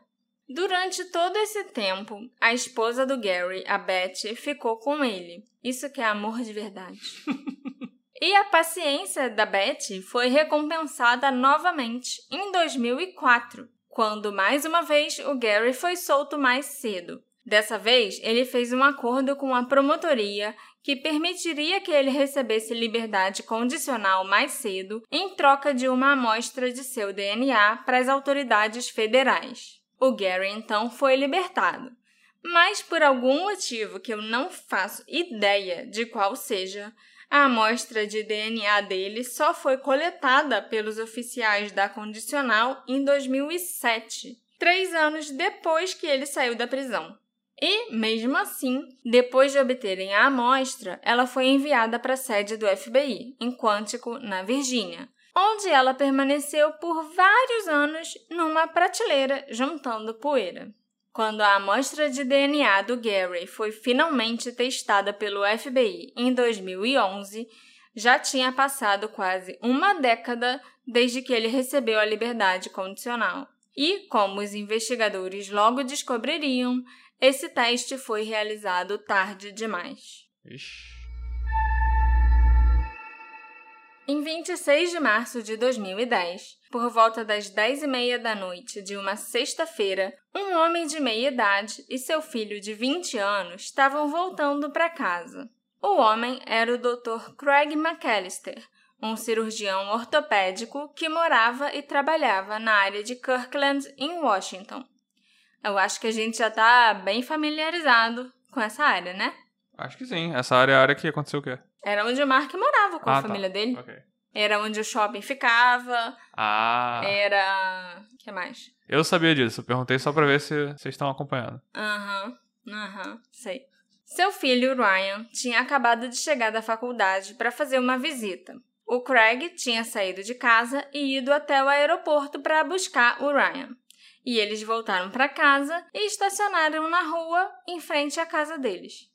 Durante todo esse tempo, a esposa do Gary, a Beth, ficou com ele. Isso que é amor de verdade. e a paciência da Beth foi recompensada novamente em 2004, quando mais uma vez o Gary foi solto mais cedo. Dessa vez, ele fez um acordo com a promotoria que permitiria que ele recebesse liberdade condicional mais cedo em troca de uma amostra de seu DNA para as autoridades federais. O Gary então foi libertado, mas por algum motivo que eu não faço ideia de qual seja, a amostra de DNA dele só foi coletada pelos oficiais da condicional em 2007, três anos depois que ele saiu da prisão. E, mesmo assim, depois de obterem a amostra, ela foi enviada para a sede do FBI, em Quantico, na Virgínia, onde ela permaneceu por vários anos numa prateleira juntando poeira. Quando a amostra de DNA do Gary foi finalmente testada pelo FBI em 2011, já tinha passado quase uma década desde que ele recebeu a liberdade condicional. E, como os investigadores logo descobririam, esse teste foi realizado tarde demais. Ixi. Em 26 de março de 2010, por volta das 10 e meia da noite de uma sexta-feira, um homem de meia idade e seu filho de 20 anos estavam voltando para casa. O homem era o Dr. Craig McAllister, um cirurgião ortopédico que morava e trabalhava na área de Kirkland, em Washington. Eu acho que a gente já está bem familiarizado com essa área, né? Acho que sim. Essa área é a área que aconteceu o quê? Era onde o Mark morava com Ah, a tá. família dele. Ok. Era onde o shopping ficava. Ah, Era. O que mais? eu sabia disso. Eu perguntei só pra ver se vocês estão acompanhando. Aham, aham, sei. Seu filho, Ryan, tinha acabado de chegar da faculdade para fazer uma visita. O Craig tinha saído de casa e ido até o aeroporto para buscar o Ryan. E eles voltaram para casa e estacionaram na rua em frente à casa deles.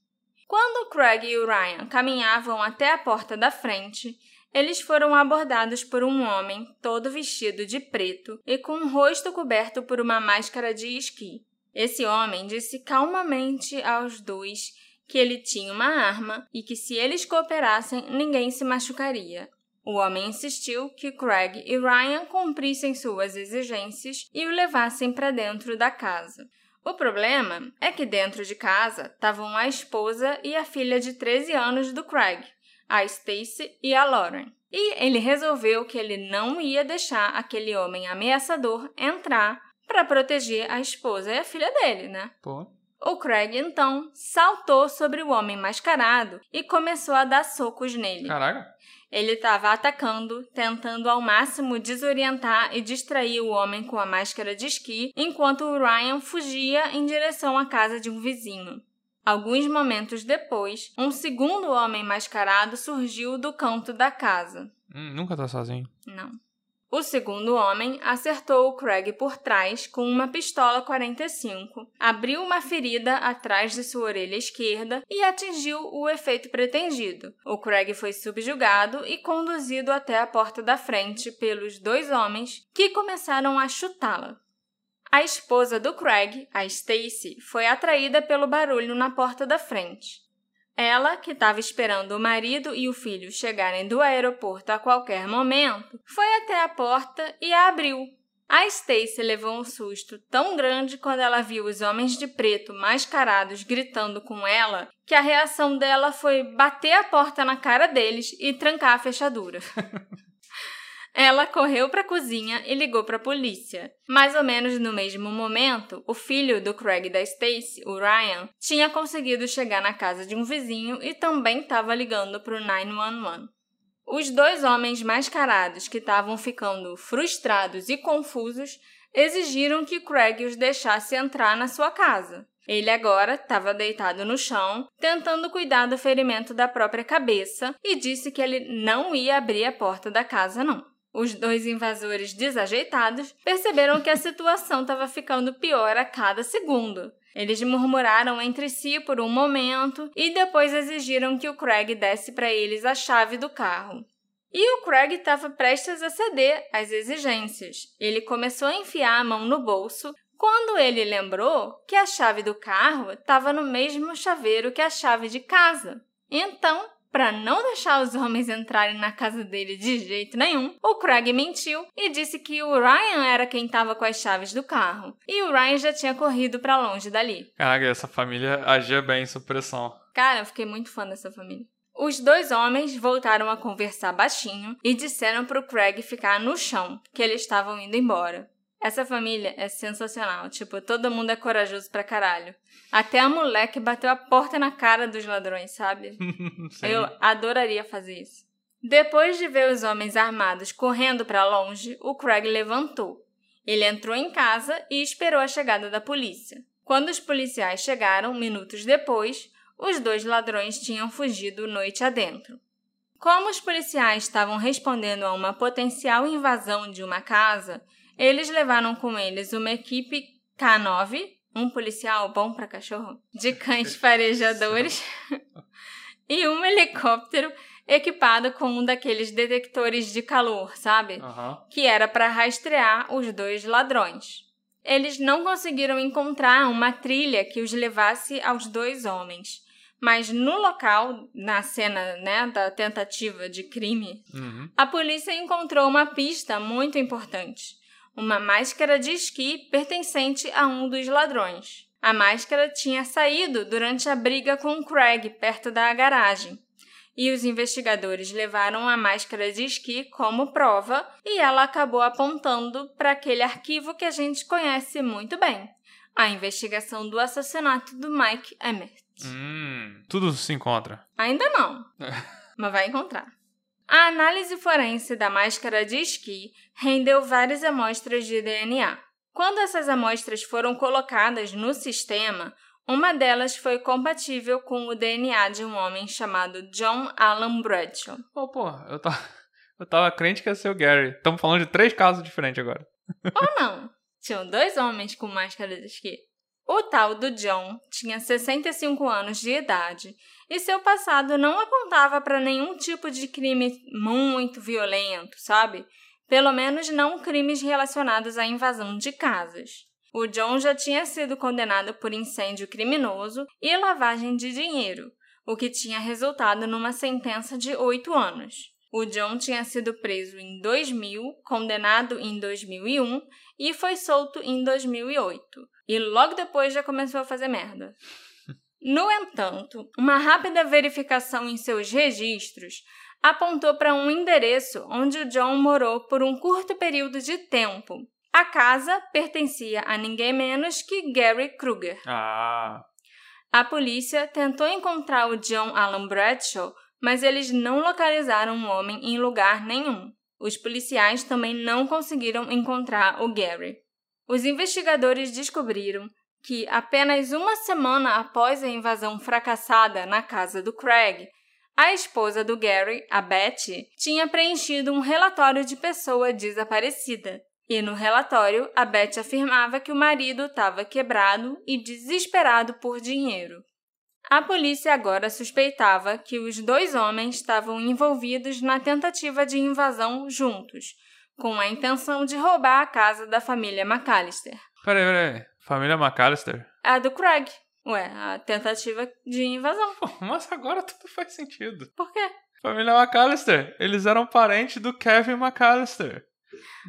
Quando Craig e o Ryan caminhavam até a porta da frente, eles foram abordados por um homem todo vestido de preto e com o rosto coberto por uma máscara de esqui. Esse homem disse calmamente aos dois que ele tinha uma arma e que se eles cooperassem, ninguém se machucaria. O homem insistiu que Craig e Ryan cumprissem suas exigências e o levassem para dentro da casa. O problema é que dentro de casa estavam a esposa e a filha de 13 anos do Craig, a Stacy e a Lauren. E ele resolveu que ele não ia deixar aquele homem ameaçador entrar para proteger a esposa e a filha dele, né? Pô. O Craig então saltou sobre o homem mascarado e começou a dar socos nele. Caraca. Ele estava atacando, tentando ao máximo desorientar e distrair o homem com a máscara de esqui, enquanto o Ryan fugia em direção à casa de um vizinho. Alguns momentos depois, um segundo homem mascarado surgiu do canto da casa. Hum, nunca tá sozinho. Não. O segundo homem acertou o Craig por trás com uma pistola 45, abriu uma ferida atrás de sua orelha esquerda e atingiu o efeito pretendido. O Craig foi subjugado e conduzido até a porta da frente pelos dois homens, que começaram a chutá-la. A esposa do Craig, a Stacy, foi atraída pelo barulho na porta da frente. Ela, que estava esperando o marido e o filho chegarem do aeroporto a qualquer momento, foi até a porta e a abriu. A Stacy levou um susto tão grande quando ela viu os homens de preto mascarados gritando com ela que a reação dela foi bater a porta na cara deles e trancar a fechadura. Ela correu para a cozinha e ligou para a polícia. Mais ou menos no mesmo momento, o filho do Craig da Stacy, o Ryan, tinha conseguido chegar na casa de um vizinho e também estava ligando para o 911. Os dois homens mascarados que estavam ficando frustrados e confusos exigiram que Craig os deixasse entrar na sua casa. Ele agora estava deitado no chão, tentando cuidar do ferimento da própria cabeça, e disse que ele não ia abrir a porta da casa, não. Os dois invasores desajeitados perceberam que a situação estava ficando pior a cada segundo. Eles murmuraram entre si por um momento e depois exigiram que o Craig desse para eles a chave do carro. E o Craig estava prestes a ceder às exigências. Ele começou a enfiar a mão no bolso quando ele lembrou que a chave do carro estava no mesmo chaveiro que a chave de casa. Então, para não deixar os homens entrarem na casa dele de jeito nenhum, o Craig mentiu e disse que o Ryan era quem estava com as chaves do carro. E o Ryan já tinha corrido para longe dali. Caraca, essa família agia bem sob pressão. Cara, eu fiquei muito fã dessa família. Os dois homens voltaram a conversar baixinho e disseram para o Craig ficar no chão, que eles estavam indo embora. Essa família é sensacional. Tipo, todo mundo é corajoso pra caralho. Até a moleque bateu a porta na cara dos ladrões, sabe? Eu adoraria fazer isso. Depois de ver os homens armados correndo para longe, o Craig levantou. Ele entrou em casa e esperou a chegada da polícia. Quando os policiais chegaram, minutos depois, os dois ladrões tinham fugido noite adentro. Como os policiais estavam respondendo a uma potencial invasão de uma casa, eles levaram com eles uma equipe K9, um policial bom para cachorro, de cães farejadores, e um helicóptero equipado com um daqueles detectores de calor, sabe? Uhum. Que era para rastrear os dois ladrões. Eles não conseguiram encontrar uma trilha que os levasse aos dois homens. Mas no local, na cena né, da tentativa de crime, uhum. a polícia encontrou uma pista muito importante uma máscara de esqui pertencente a um dos ladrões. A máscara tinha saído durante a briga com Craig perto da garagem. E os investigadores levaram a máscara de esqui como prova e ela acabou apontando para aquele arquivo que a gente conhece muito bem a investigação do assassinato do Mike Emmett. Hum, tudo se encontra. Ainda não, mas vai encontrar. A análise forense da máscara de esqui rendeu várias amostras de DNA. Quando essas amostras foram colocadas no sistema, uma delas foi compatível com o DNA de um homem chamado John Alan Bradshaw. Oh, pô, eu tava, eu tava crente que ia ser o Gary. Estamos falando de três casos diferentes agora. Ou não. Tinham dois homens com máscara de esqui. O tal do John tinha 65 anos de idade e seu passado não apontava para nenhum tipo de crime muito violento, sabe? Pelo menos não crimes relacionados à invasão de casas. O John já tinha sido condenado por incêndio criminoso e lavagem de dinheiro, o que tinha resultado numa sentença de oito anos. O John tinha sido preso em 2000, condenado em 2001 e foi solto em 2008. E logo depois já começou a fazer merda. No entanto, uma rápida verificação em seus registros apontou para um endereço onde o John morou por um curto período de tempo. A casa pertencia a ninguém menos que Gary Kruger. Ah. A polícia tentou encontrar o John Alan Bradshaw mas eles não localizaram o homem em lugar nenhum. Os policiais também não conseguiram encontrar o Gary. Os investigadores descobriram que, apenas uma semana após a invasão fracassada na casa do Craig, a esposa do Gary, a Betty, tinha preenchido um relatório de pessoa desaparecida. E no relatório, a Betty afirmava que o marido estava quebrado e desesperado por dinheiro. A polícia agora suspeitava que os dois homens estavam envolvidos na tentativa de invasão juntos, com a intenção de roubar a casa da família McAllister. Peraí, peraí. Família McAllister? A do Craig. Ué, a tentativa de invasão. Pô, mas agora tudo faz sentido. Por quê? Família McAllister, eles eram parentes do Kevin McAllister.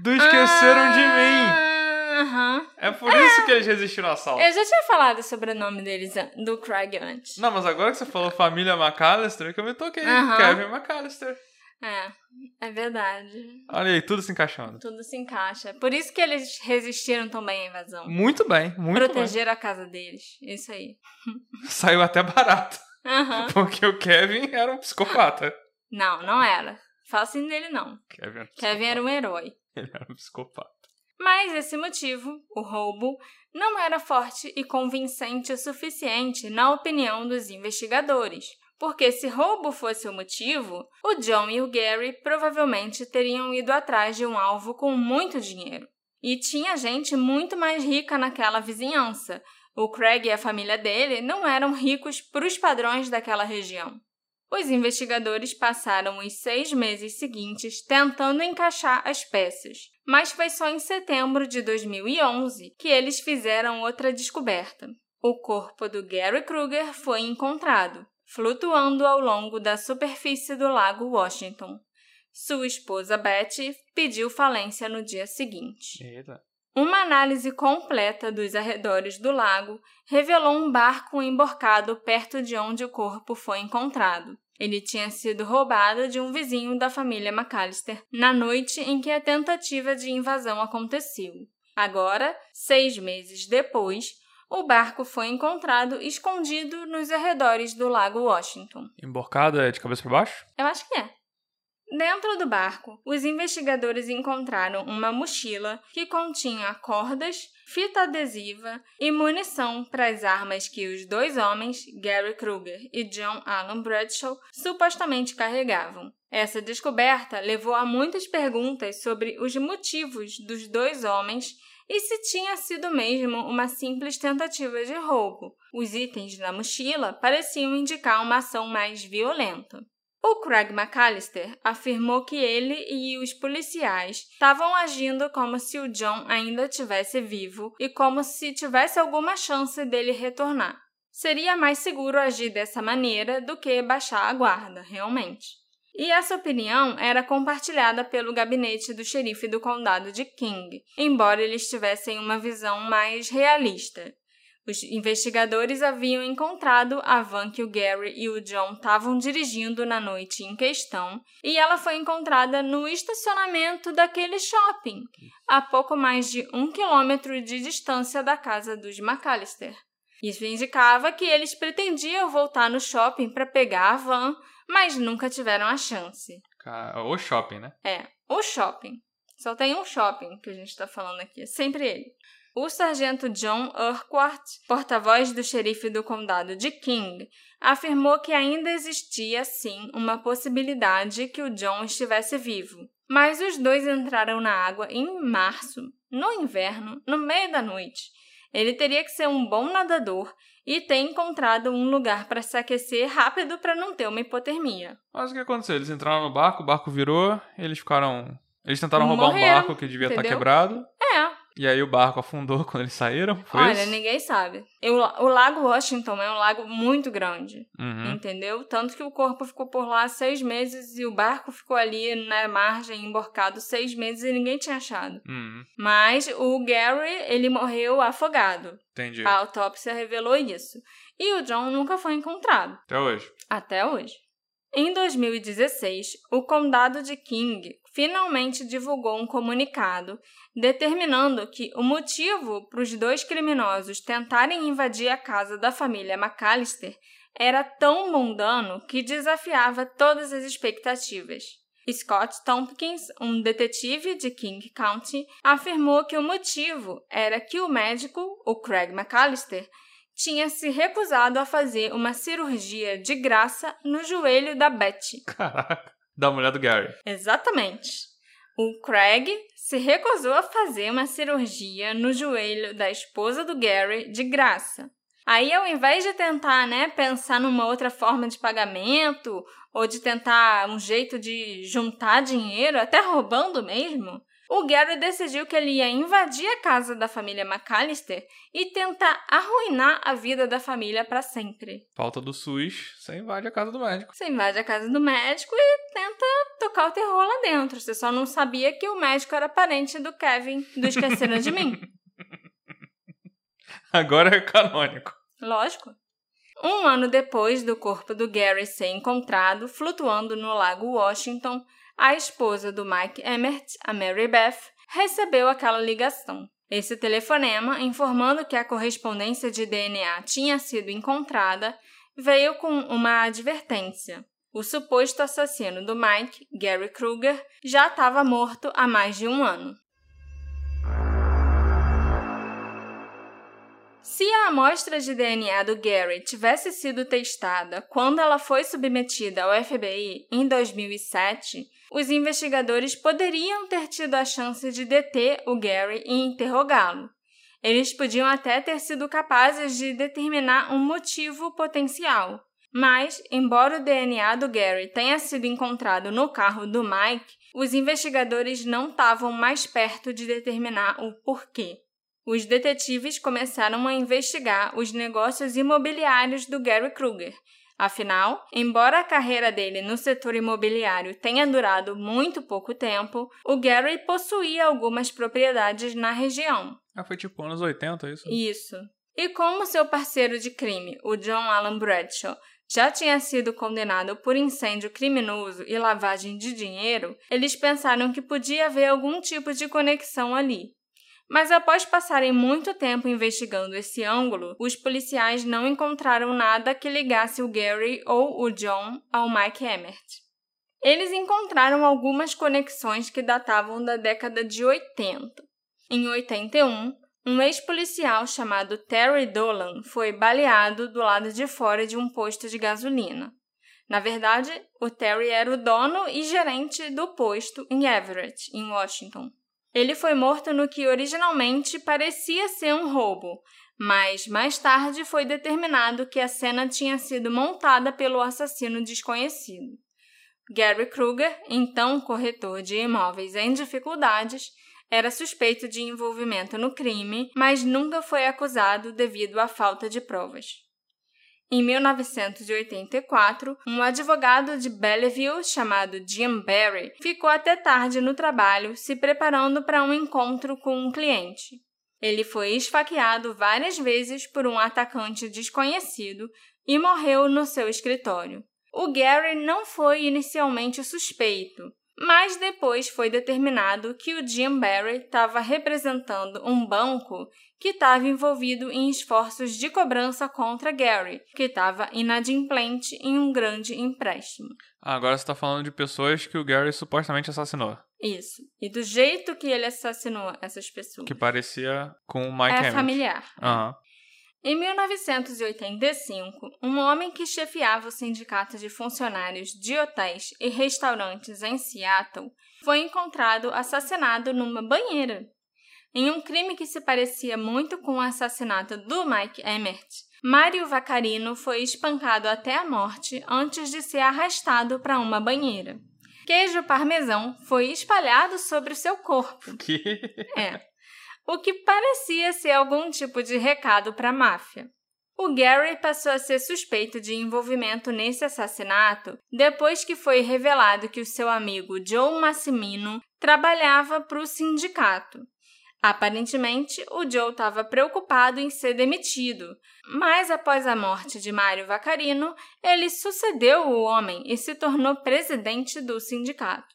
Do Esqueceram de Mim. Ah, Aham. É por isso que eles resistiram ao assalto. Eu já tinha falado sobre o nome deles, do Craig antes. Não, mas agora que você falou família McAllister, que eu me toquei. Aham. Kevin McAllister. É, é verdade. Olha aí, tudo se encaixando. Tudo se encaixa. Por isso que eles resistiram tão bem à invasão. Muito bem, muito Proteger a casa deles. Isso aí. bem. Saiu até barato. Aham. Porque o Kevin era um psicopata. Não, não era. Fala assim dele, não. Kevin era um Kevin era um herói. Ele era um psicopata. Mas esse motivo, o roubo, não era forte e convincente o suficiente na opinião dos investigadores. Porque se roubo fosse o motivo, o John e o Gary provavelmente teriam ido atrás de um alvo com muito dinheiro. E tinha gente muito mais rica naquela vizinhança. O Craig e a família dele não eram ricos para os padrões daquela região. Os investigadores passaram os seis meses seguintes tentando encaixar as peças, mas foi só em setembro de 2011 que eles fizeram outra descoberta. O corpo do Gary Kruger foi encontrado, flutuando ao longo da superfície do lago Washington. Sua esposa Betty pediu falência no dia seguinte. Eita. Uma análise completa dos arredores do lago revelou um barco emborcado perto de onde o corpo foi encontrado. Ele tinha sido roubado de um vizinho da família McAllister na noite em que a tentativa de invasão aconteceu. Agora, seis meses depois, o barco foi encontrado escondido nos arredores do lago Washington. Emborcado é de cabeça pra baixo? Eu acho que é. Dentro do barco, os investigadores encontraram uma mochila que continha cordas, fita adesiva e munição para as armas que os dois homens, Gary Kruger e John Alan Bradshaw, supostamente carregavam. Essa descoberta levou a muitas perguntas sobre os motivos dos dois homens e se tinha sido mesmo uma simples tentativa de roubo. Os itens da mochila pareciam indicar uma ação mais violenta. O Craig McAllister afirmou que ele e os policiais estavam agindo como se o John ainda estivesse vivo e como se tivesse alguma chance dele retornar. Seria mais seguro agir dessa maneira do que baixar a guarda, realmente. E essa opinião era compartilhada pelo gabinete do xerife do condado de King, embora eles tivessem uma visão mais realista. Os investigadores haviam encontrado a van que o Gary e o John estavam dirigindo na noite em questão e ela foi encontrada no estacionamento daquele shopping, a pouco mais de um quilômetro de distância da casa dos McAllister. Isso indicava que eles pretendiam voltar no shopping para pegar a van, mas nunca tiveram a chance. O shopping, né? É, o shopping. Só tem um shopping que a gente está falando aqui, é sempre ele. O sargento John Urquhart, porta-voz do xerife do condado de King, afirmou que ainda existia sim uma possibilidade que o John estivesse vivo. Mas os dois entraram na água em março, no inverno, no meio da noite. Ele teria que ser um bom nadador e ter encontrado um lugar para se aquecer rápido para não ter uma hipotermia. Mas o que aconteceu? Eles entraram no barco, o barco virou, eles ficaram. Eles tentaram roubar um Morreram, barco que devia estar entendeu? quebrado. É, E aí o barco afundou quando eles saíram. Foi Olha, isso? ninguém sabe. Eu- o Lago Washington é um lago muito grande, Uhum. entendeu? Tanto que o corpo ficou por lá seis meses e o barco ficou ali na margem, emborcado, seis meses e ninguém tinha achado. Uhum. Mas o Gary, ele morreu afogado. Entendi. A autópsia revelou isso. E o John nunca foi encontrado. Até hoje. Até hoje. Em 2016, o Condado de King finalmente divulgou um comunicado determinando que o motivo para os dois criminosos tentarem invadir a casa da família McAllister era tão mundano que desafiava todas as expectativas. Scott Tompkins, um detetive de King County, afirmou que o motivo era que o médico, o Craig McAllister, tinha se recusado a fazer uma cirurgia de graça no joelho da Betty. Caraca. Da mulher do Gary. Exatamente. O Craig se recusou a fazer uma cirurgia no joelho da esposa do Gary de graça. Aí, ao invés de tentar, né, pensar numa outra forma de pagamento ou de tentar um jeito de juntar dinheiro, até roubando mesmo, o Gary decidiu que ele ia invadir a casa da família McAllister e tentar arruinar a vida da família para sempre. Falta do SUS, você invade a casa do médico. Você invade a casa do médico e tenta tocar o terror lá dentro. Você só não sabia que o médico era parente do Kevin, do Esqueceram de Mim. Agora é canônico. Lógico. Um ano depois do corpo do Gary ser encontrado flutuando no lago Washington, a esposa do Mike Emmert, a Mary Beth, recebeu aquela ligação. Esse telefonema, informando que a correspondência de DNA tinha sido encontrada, veio com uma advertência. O suposto assassino do Mike, Gary Kruger, já estava morto há mais de um ano. Se a amostra de DNA do Gary tivesse sido testada quando ela foi submetida ao FBI em 2007, os investigadores poderiam ter tido a chance de deter o Gary e interrogá-lo. Eles podiam até ter sido capazes de determinar um motivo potencial. Mas, embora o DNA do Gary tenha sido encontrado no carro do Mike, os investigadores não estavam mais perto de determinar o porquê. Os detetives começaram a investigar os negócios imobiliários do Gary Kruger. Afinal, embora a carreira dele no setor imobiliário tenha durado muito pouco tempo, o Gary possuía algumas propriedades na região. Ah, foi tipo anos 80, é isso? Isso. E como seu parceiro de crime, o John Alan Bradshaw, já tinha sido condenado por incêndio criminoso e lavagem de dinheiro, eles pensaram que podia haver algum tipo de conexão ali. Mas após passarem muito tempo investigando esse ângulo, os policiais não encontraram nada que ligasse o Gary ou o John ao Mike Emmert. Eles encontraram algumas conexões que datavam da década de 80. Em 81, um ex-policial chamado Terry Dolan foi baleado do lado de fora de um posto de gasolina. Na verdade, o Terry era o dono e gerente do posto em Everett, em Washington. Ele foi morto no que originalmente parecia ser um roubo, mas mais tarde foi determinado que a cena tinha sido montada pelo assassino desconhecido. Gary Kruger, então corretor de imóveis em dificuldades, era suspeito de envolvimento no crime, mas nunca foi acusado devido à falta de provas. Em 1984, um advogado de Belleville chamado Jim Barry ficou até tarde no trabalho se preparando para um encontro com um cliente. Ele foi esfaqueado várias vezes por um atacante desconhecido e morreu no seu escritório. O Gary não foi inicialmente suspeito, mas depois foi determinado que o Jim Barry estava representando um banco que estava envolvido em esforços de cobrança contra Gary, que estava inadimplente em um grande empréstimo. Ah, agora você está falando de pessoas que o Gary supostamente assassinou. Isso. E do jeito que ele assassinou essas pessoas. Que parecia com o Mike É Emmett. familiar. Aham. Em 1985, um homem que chefiava o sindicato de funcionários de hotéis e restaurantes em Seattle foi encontrado assassinado numa banheira. Em um crime que se parecia muito com o assassinato do Mike Emmert, Mário Vacarino foi espancado até a morte antes de ser arrastado para uma banheira. Queijo parmesão foi espalhado sobre o seu corpo. Que? É. O que parecia ser algum tipo de recado para a máfia. O Gary passou a ser suspeito de envolvimento nesse assassinato depois que foi revelado que o seu amigo Joe Massimino trabalhava para o sindicato. Aparentemente, o Joe estava preocupado em ser demitido, mas após a morte de Mário Vacarino, ele sucedeu o homem e se tornou presidente do sindicato.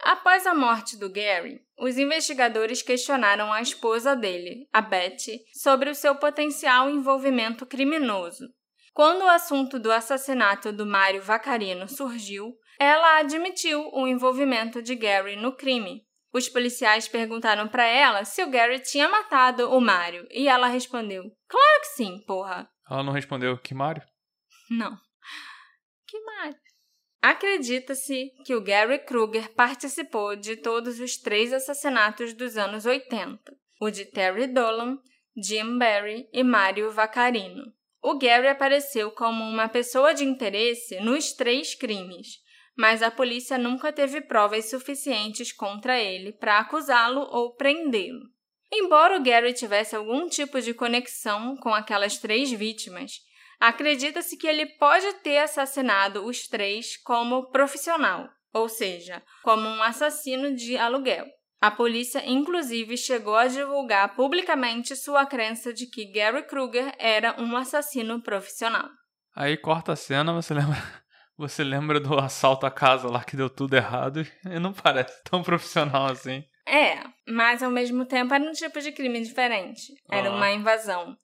Após a morte do Gary, os investigadores questionaram a esposa dele, a Betty, sobre o seu potencial envolvimento criminoso. Quando o assunto do assassinato do Mário Vacarino surgiu, ela admitiu o envolvimento de Gary no crime. Os policiais perguntaram para ela se o Gary tinha matado o Mário e ela respondeu: Claro que sim, porra. Ela não respondeu que Mário? Não. Que Mário? Acredita-se que o Gary Kruger participou de todos os três assassinatos dos anos 80, o de Terry Dolan, Jim Barry e Mário Vacarino. O Gary apareceu como uma pessoa de interesse nos três crimes, mas a polícia nunca teve provas suficientes contra ele para acusá-lo ou prendê-lo. Embora o Gary tivesse algum tipo de conexão com aquelas três vítimas, acredita-se que ele pode ter assassinado os três como profissional, ou seja, como um assassino de aluguel. A polícia, inclusive, chegou a divulgar publicamente sua crença de que Gary Kruger era um assassino profissional. Aí corta a cena, você lembra? Você lembra do assalto à casa lá que deu tudo errado e não parece tão profissional assim. É, mas ao mesmo tempo era um tipo de crime diferente. Era Ah. uma invasão.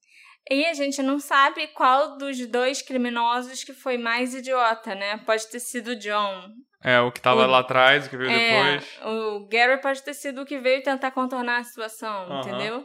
E a gente não sabe qual dos dois criminosos que foi mais idiota, né? Pode ter sido o John. É, o que tava O- lá atrás, o que veio É, depois. o Gary pode ter sido o que veio tentar contornar a situação, entendeu?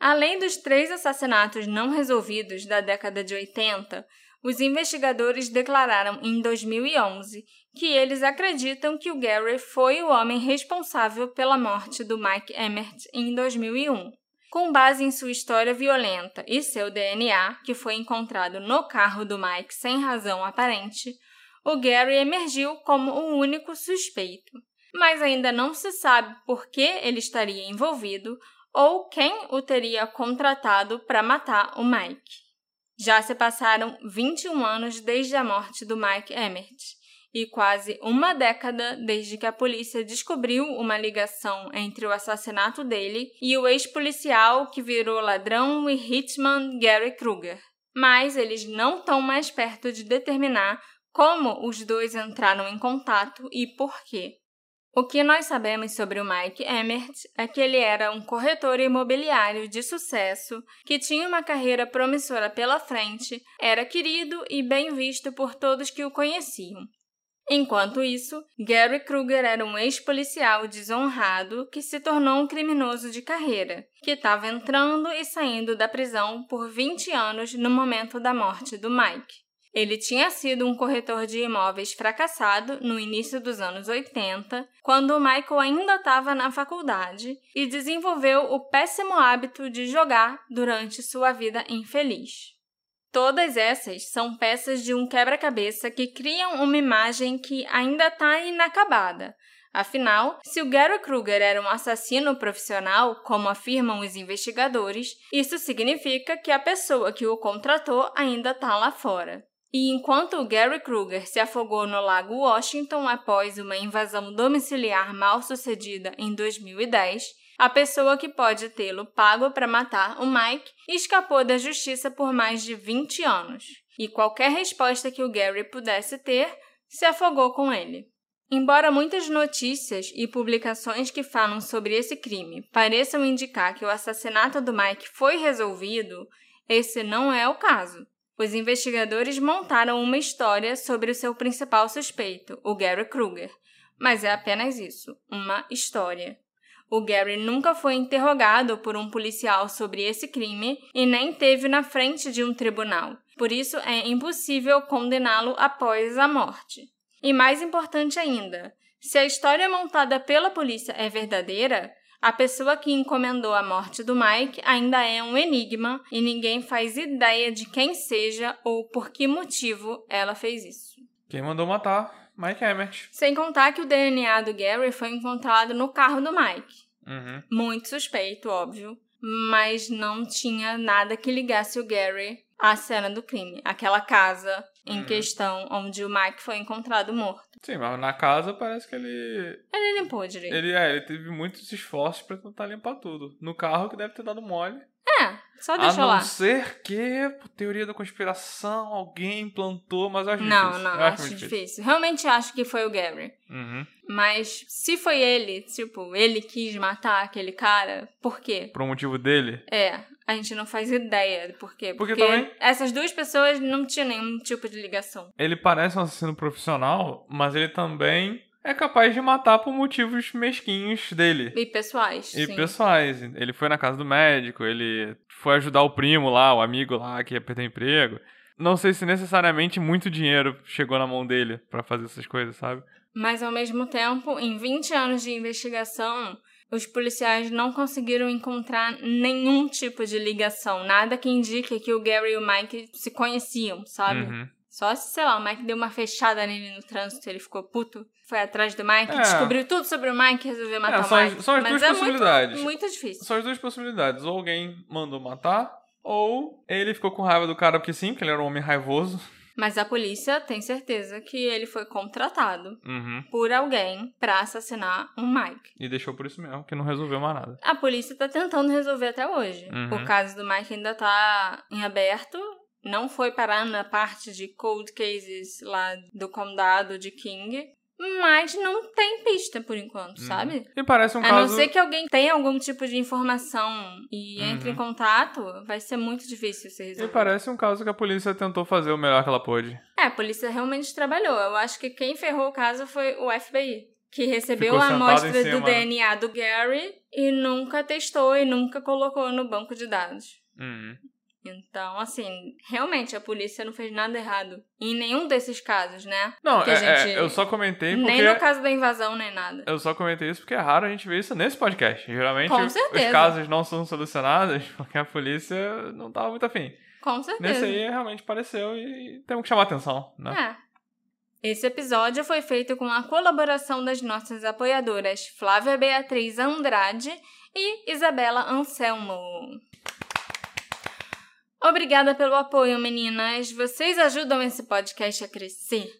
Além dos três assassinatos não resolvidos da década de 80, os investigadores declararam em 2011 que eles acreditam que o Gary foi o homem responsável pela morte do Mike Emmert em 2001. Com base em sua história violenta e seu DNA, que foi encontrado no carro do Mike sem razão aparente, o Gary emergiu como o único suspeito. Mas ainda não se sabe por que ele estaria envolvido ou quem o teria contratado para matar o Mike. Já se passaram 21 anos desde a morte do Mike Emmert e quase uma década desde que a polícia descobriu uma ligação entre o assassinato dele e o ex-policial que virou ladrão e hitman Gary Kruger. Mas eles não estão mais perto de determinar como os dois entraram em contato e por quê. O que nós sabemos sobre o Mike Emmert é que ele era um corretor imobiliário de sucesso, que tinha uma carreira promissora pela frente, era querido e bem visto por todos que o conheciam. Enquanto isso, Gary Kruger era um ex-policial desonrado que se tornou um criminoso de carreira, que estava entrando e saindo da prisão por 20 anos no momento da morte do Mike. Ele tinha sido um corretor de imóveis fracassado no início dos anos 80, quando Michael ainda estava na faculdade, e desenvolveu o péssimo hábito de jogar durante sua vida infeliz. Todas essas são peças de um quebra-cabeça que criam uma imagem que ainda está inacabada. Afinal, se o Gary Kruger era um assassino profissional, como afirmam os investigadores, isso significa que a pessoa que o contratou ainda está lá fora. E enquanto o Gary Kruger se afogou no Lago Washington após uma invasão domiciliar mal sucedida em 2010, a pessoa que pode tê-lo pago para matar o Mike escapou da justiça por mais de 20 anos. E qualquer resposta que o Gary pudesse ter se afogou com ele. Embora muitas notícias e publicações que falam sobre esse crime pareçam indicar que o assassinato do Mike foi resolvido, esse não é o caso. Os investigadores montaram uma história sobre o seu principal suspeito, o Gary Kruger, mas é apenas isso, uma história. O Gary nunca foi interrogado por um policial sobre esse crime e nem teve na frente de um tribunal. Por isso é impossível condená-lo após a morte. E mais importante ainda, se a história montada pela polícia é verdadeira, a pessoa que encomendou a morte do Mike ainda é um enigma e ninguém faz ideia de quem seja ou por que motivo ela fez isso. Quem mandou matar? Mike Emmett. Sem contar que o DNA do Gary foi encontrado no carro do Mike. Uhum. Muito suspeito, óbvio, mas não tinha nada que ligasse o Gary à cena do crime, aquela casa em Uhum. questão onde o Mike foi encontrado morto. Sim, mas na casa parece que ele. Ele limpou direito. Ele, é, ele teve muitos esforços pra tentar limpar tudo. No carro que deve ter dado mole. É, só A deixa não lá. ser que, por teoria da conspiração, alguém plantou, mas acho Não, difícil. não, eu acho muito difícil. Realmente acho que foi o Gary. Uhum. Mas se foi ele, tipo, ele quis matar aquele cara, por quê? Por um motivo dele. É, a gente não faz ideia do porquê. Porque também- essas duas pessoas não tinham nenhum tipo de ligação. Ele parece um assassino profissional, mas ele também é capaz de matar por motivos mesquinhos dele. E pessoais, E sim. pessoais. Ele foi na casa do médico, ele foi ajudar o primo lá, o amigo lá que ia perder emprego. Não sei se necessariamente muito dinheiro chegou na mão dele pra fazer essas coisas, sabe? Mas ao mesmo tempo, em 20 anos de investigação, os policiais não conseguiram encontrar nenhum tipo de ligação, nada que indique que o Gary e o Mike se conheciam, sabe? Uhum. Só se, sei lá, o Mike deu uma fechada nele no trânsito, ele ficou puto, foi atrás do Mike, É. descobriu tudo sobre o Mike e resolveu matar É, o são as- Mike. são as Mas duas é possibilidades. Muito, muito difícil. São as duas possibilidades. Ou alguém mandou matar, ou ele ficou com raiva do cara porque sim, porque ele era um homem raivoso. Mas a polícia tem certeza que ele foi contratado Uhum. por alguém pra assassinar um Mike. E deixou por isso mesmo, que não resolveu mais nada. A polícia tá tentando resolver até hoje. Uhum. O caso do Mike ainda tá em aberto. Não foi parar na parte de cold cases lá do condado de King. Mas não tem pista por enquanto, Uhum. sabe? E parece um A caso. não ser que alguém tenha algum tipo de informação e entre Uhum. em contato, vai ser muito difícil ser E resolvido. parece um caso que a polícia tentou fazer o melhor que ela pôde. É, a polícia realmente trabalhou. Eu acho que quem ferrou o caso foi o FBI, que recebeu a amostra do cima, né? DNA do Gary e nunca testou e nunca colocou no banco de dados. Uhum. Então, assim, realmente a polícia não fez nada errado em nenhum desses casos, né? Não, é, a gente- é, eu só comentei porque. Nem no caso da invasão, nem nada. Eu só comentei isso porque é raro a gente ver isso nesse podcast. Geralmente os casos não são solucionados porque a polícia não tava muito afim. Com certeza. Nesse aí realmente pareceu e temos que chamar atenção, né? É. Esse episódio foi feito com a colaboração das nossas apoiadoras Flávia Beatriz Andrade e Isabela Anselmo. Obrigada pelo apoio, meninas. Vocês ajudam esse podcast a crescer.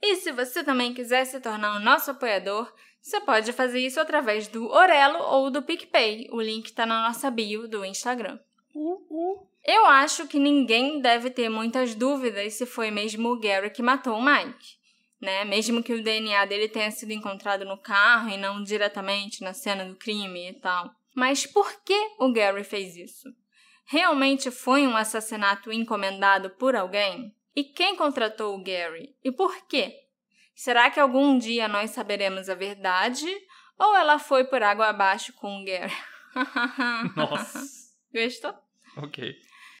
E se você também quiser se tornar um nosso apoiador, você pode fazer isso através do Orelo ou do PicPay. O link está na nossa bio do Instagram. Eu acho que ninguém deve ter muitas dúvidas se foi mesmo o Gary que matou o Mike. Né? Mesmo que o DNA dele tenha sido encontrado no carro e não diretamente na cena do crime e tal. Mas por que o Gary fez isso? Realmente foi um assassinato encomendado por alguém? E quem contratou o Gary? E por quê? Será que algum dia nós saberemos a verdade? Ou ela foi por água abaixo com o Gary? Nossa. Gostou? Ok.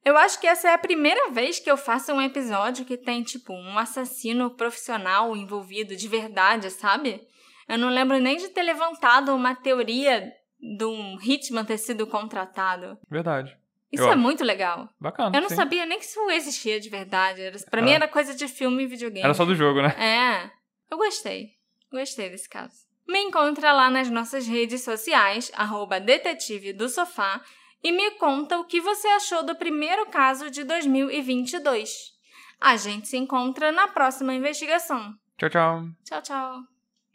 Eu acho que essa é a primeira vez que eu faço um episódio que tem, tipo, um assassino profissional envolvido de verdade, sabe? Eu não lembro nem de ter levantado uma teoria de um Hitman ter sido contratado. Verdade. Isso Eu é muito legal. Bacana. Eu não sim. sabia nem que isso existia de verdade. Era, pra mim era coisa de filme e videogame. Era só do jogo, né? É, eu gostei. Gostei desse caso. Me encontra lá nas nossas redes sociais, arroba detetive do sofá, e me conta o que você achou do primeiro caso de 2022. A gente se encontra na próxima investigação. Tchau, tchau. Tchau, tchau.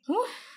Uh.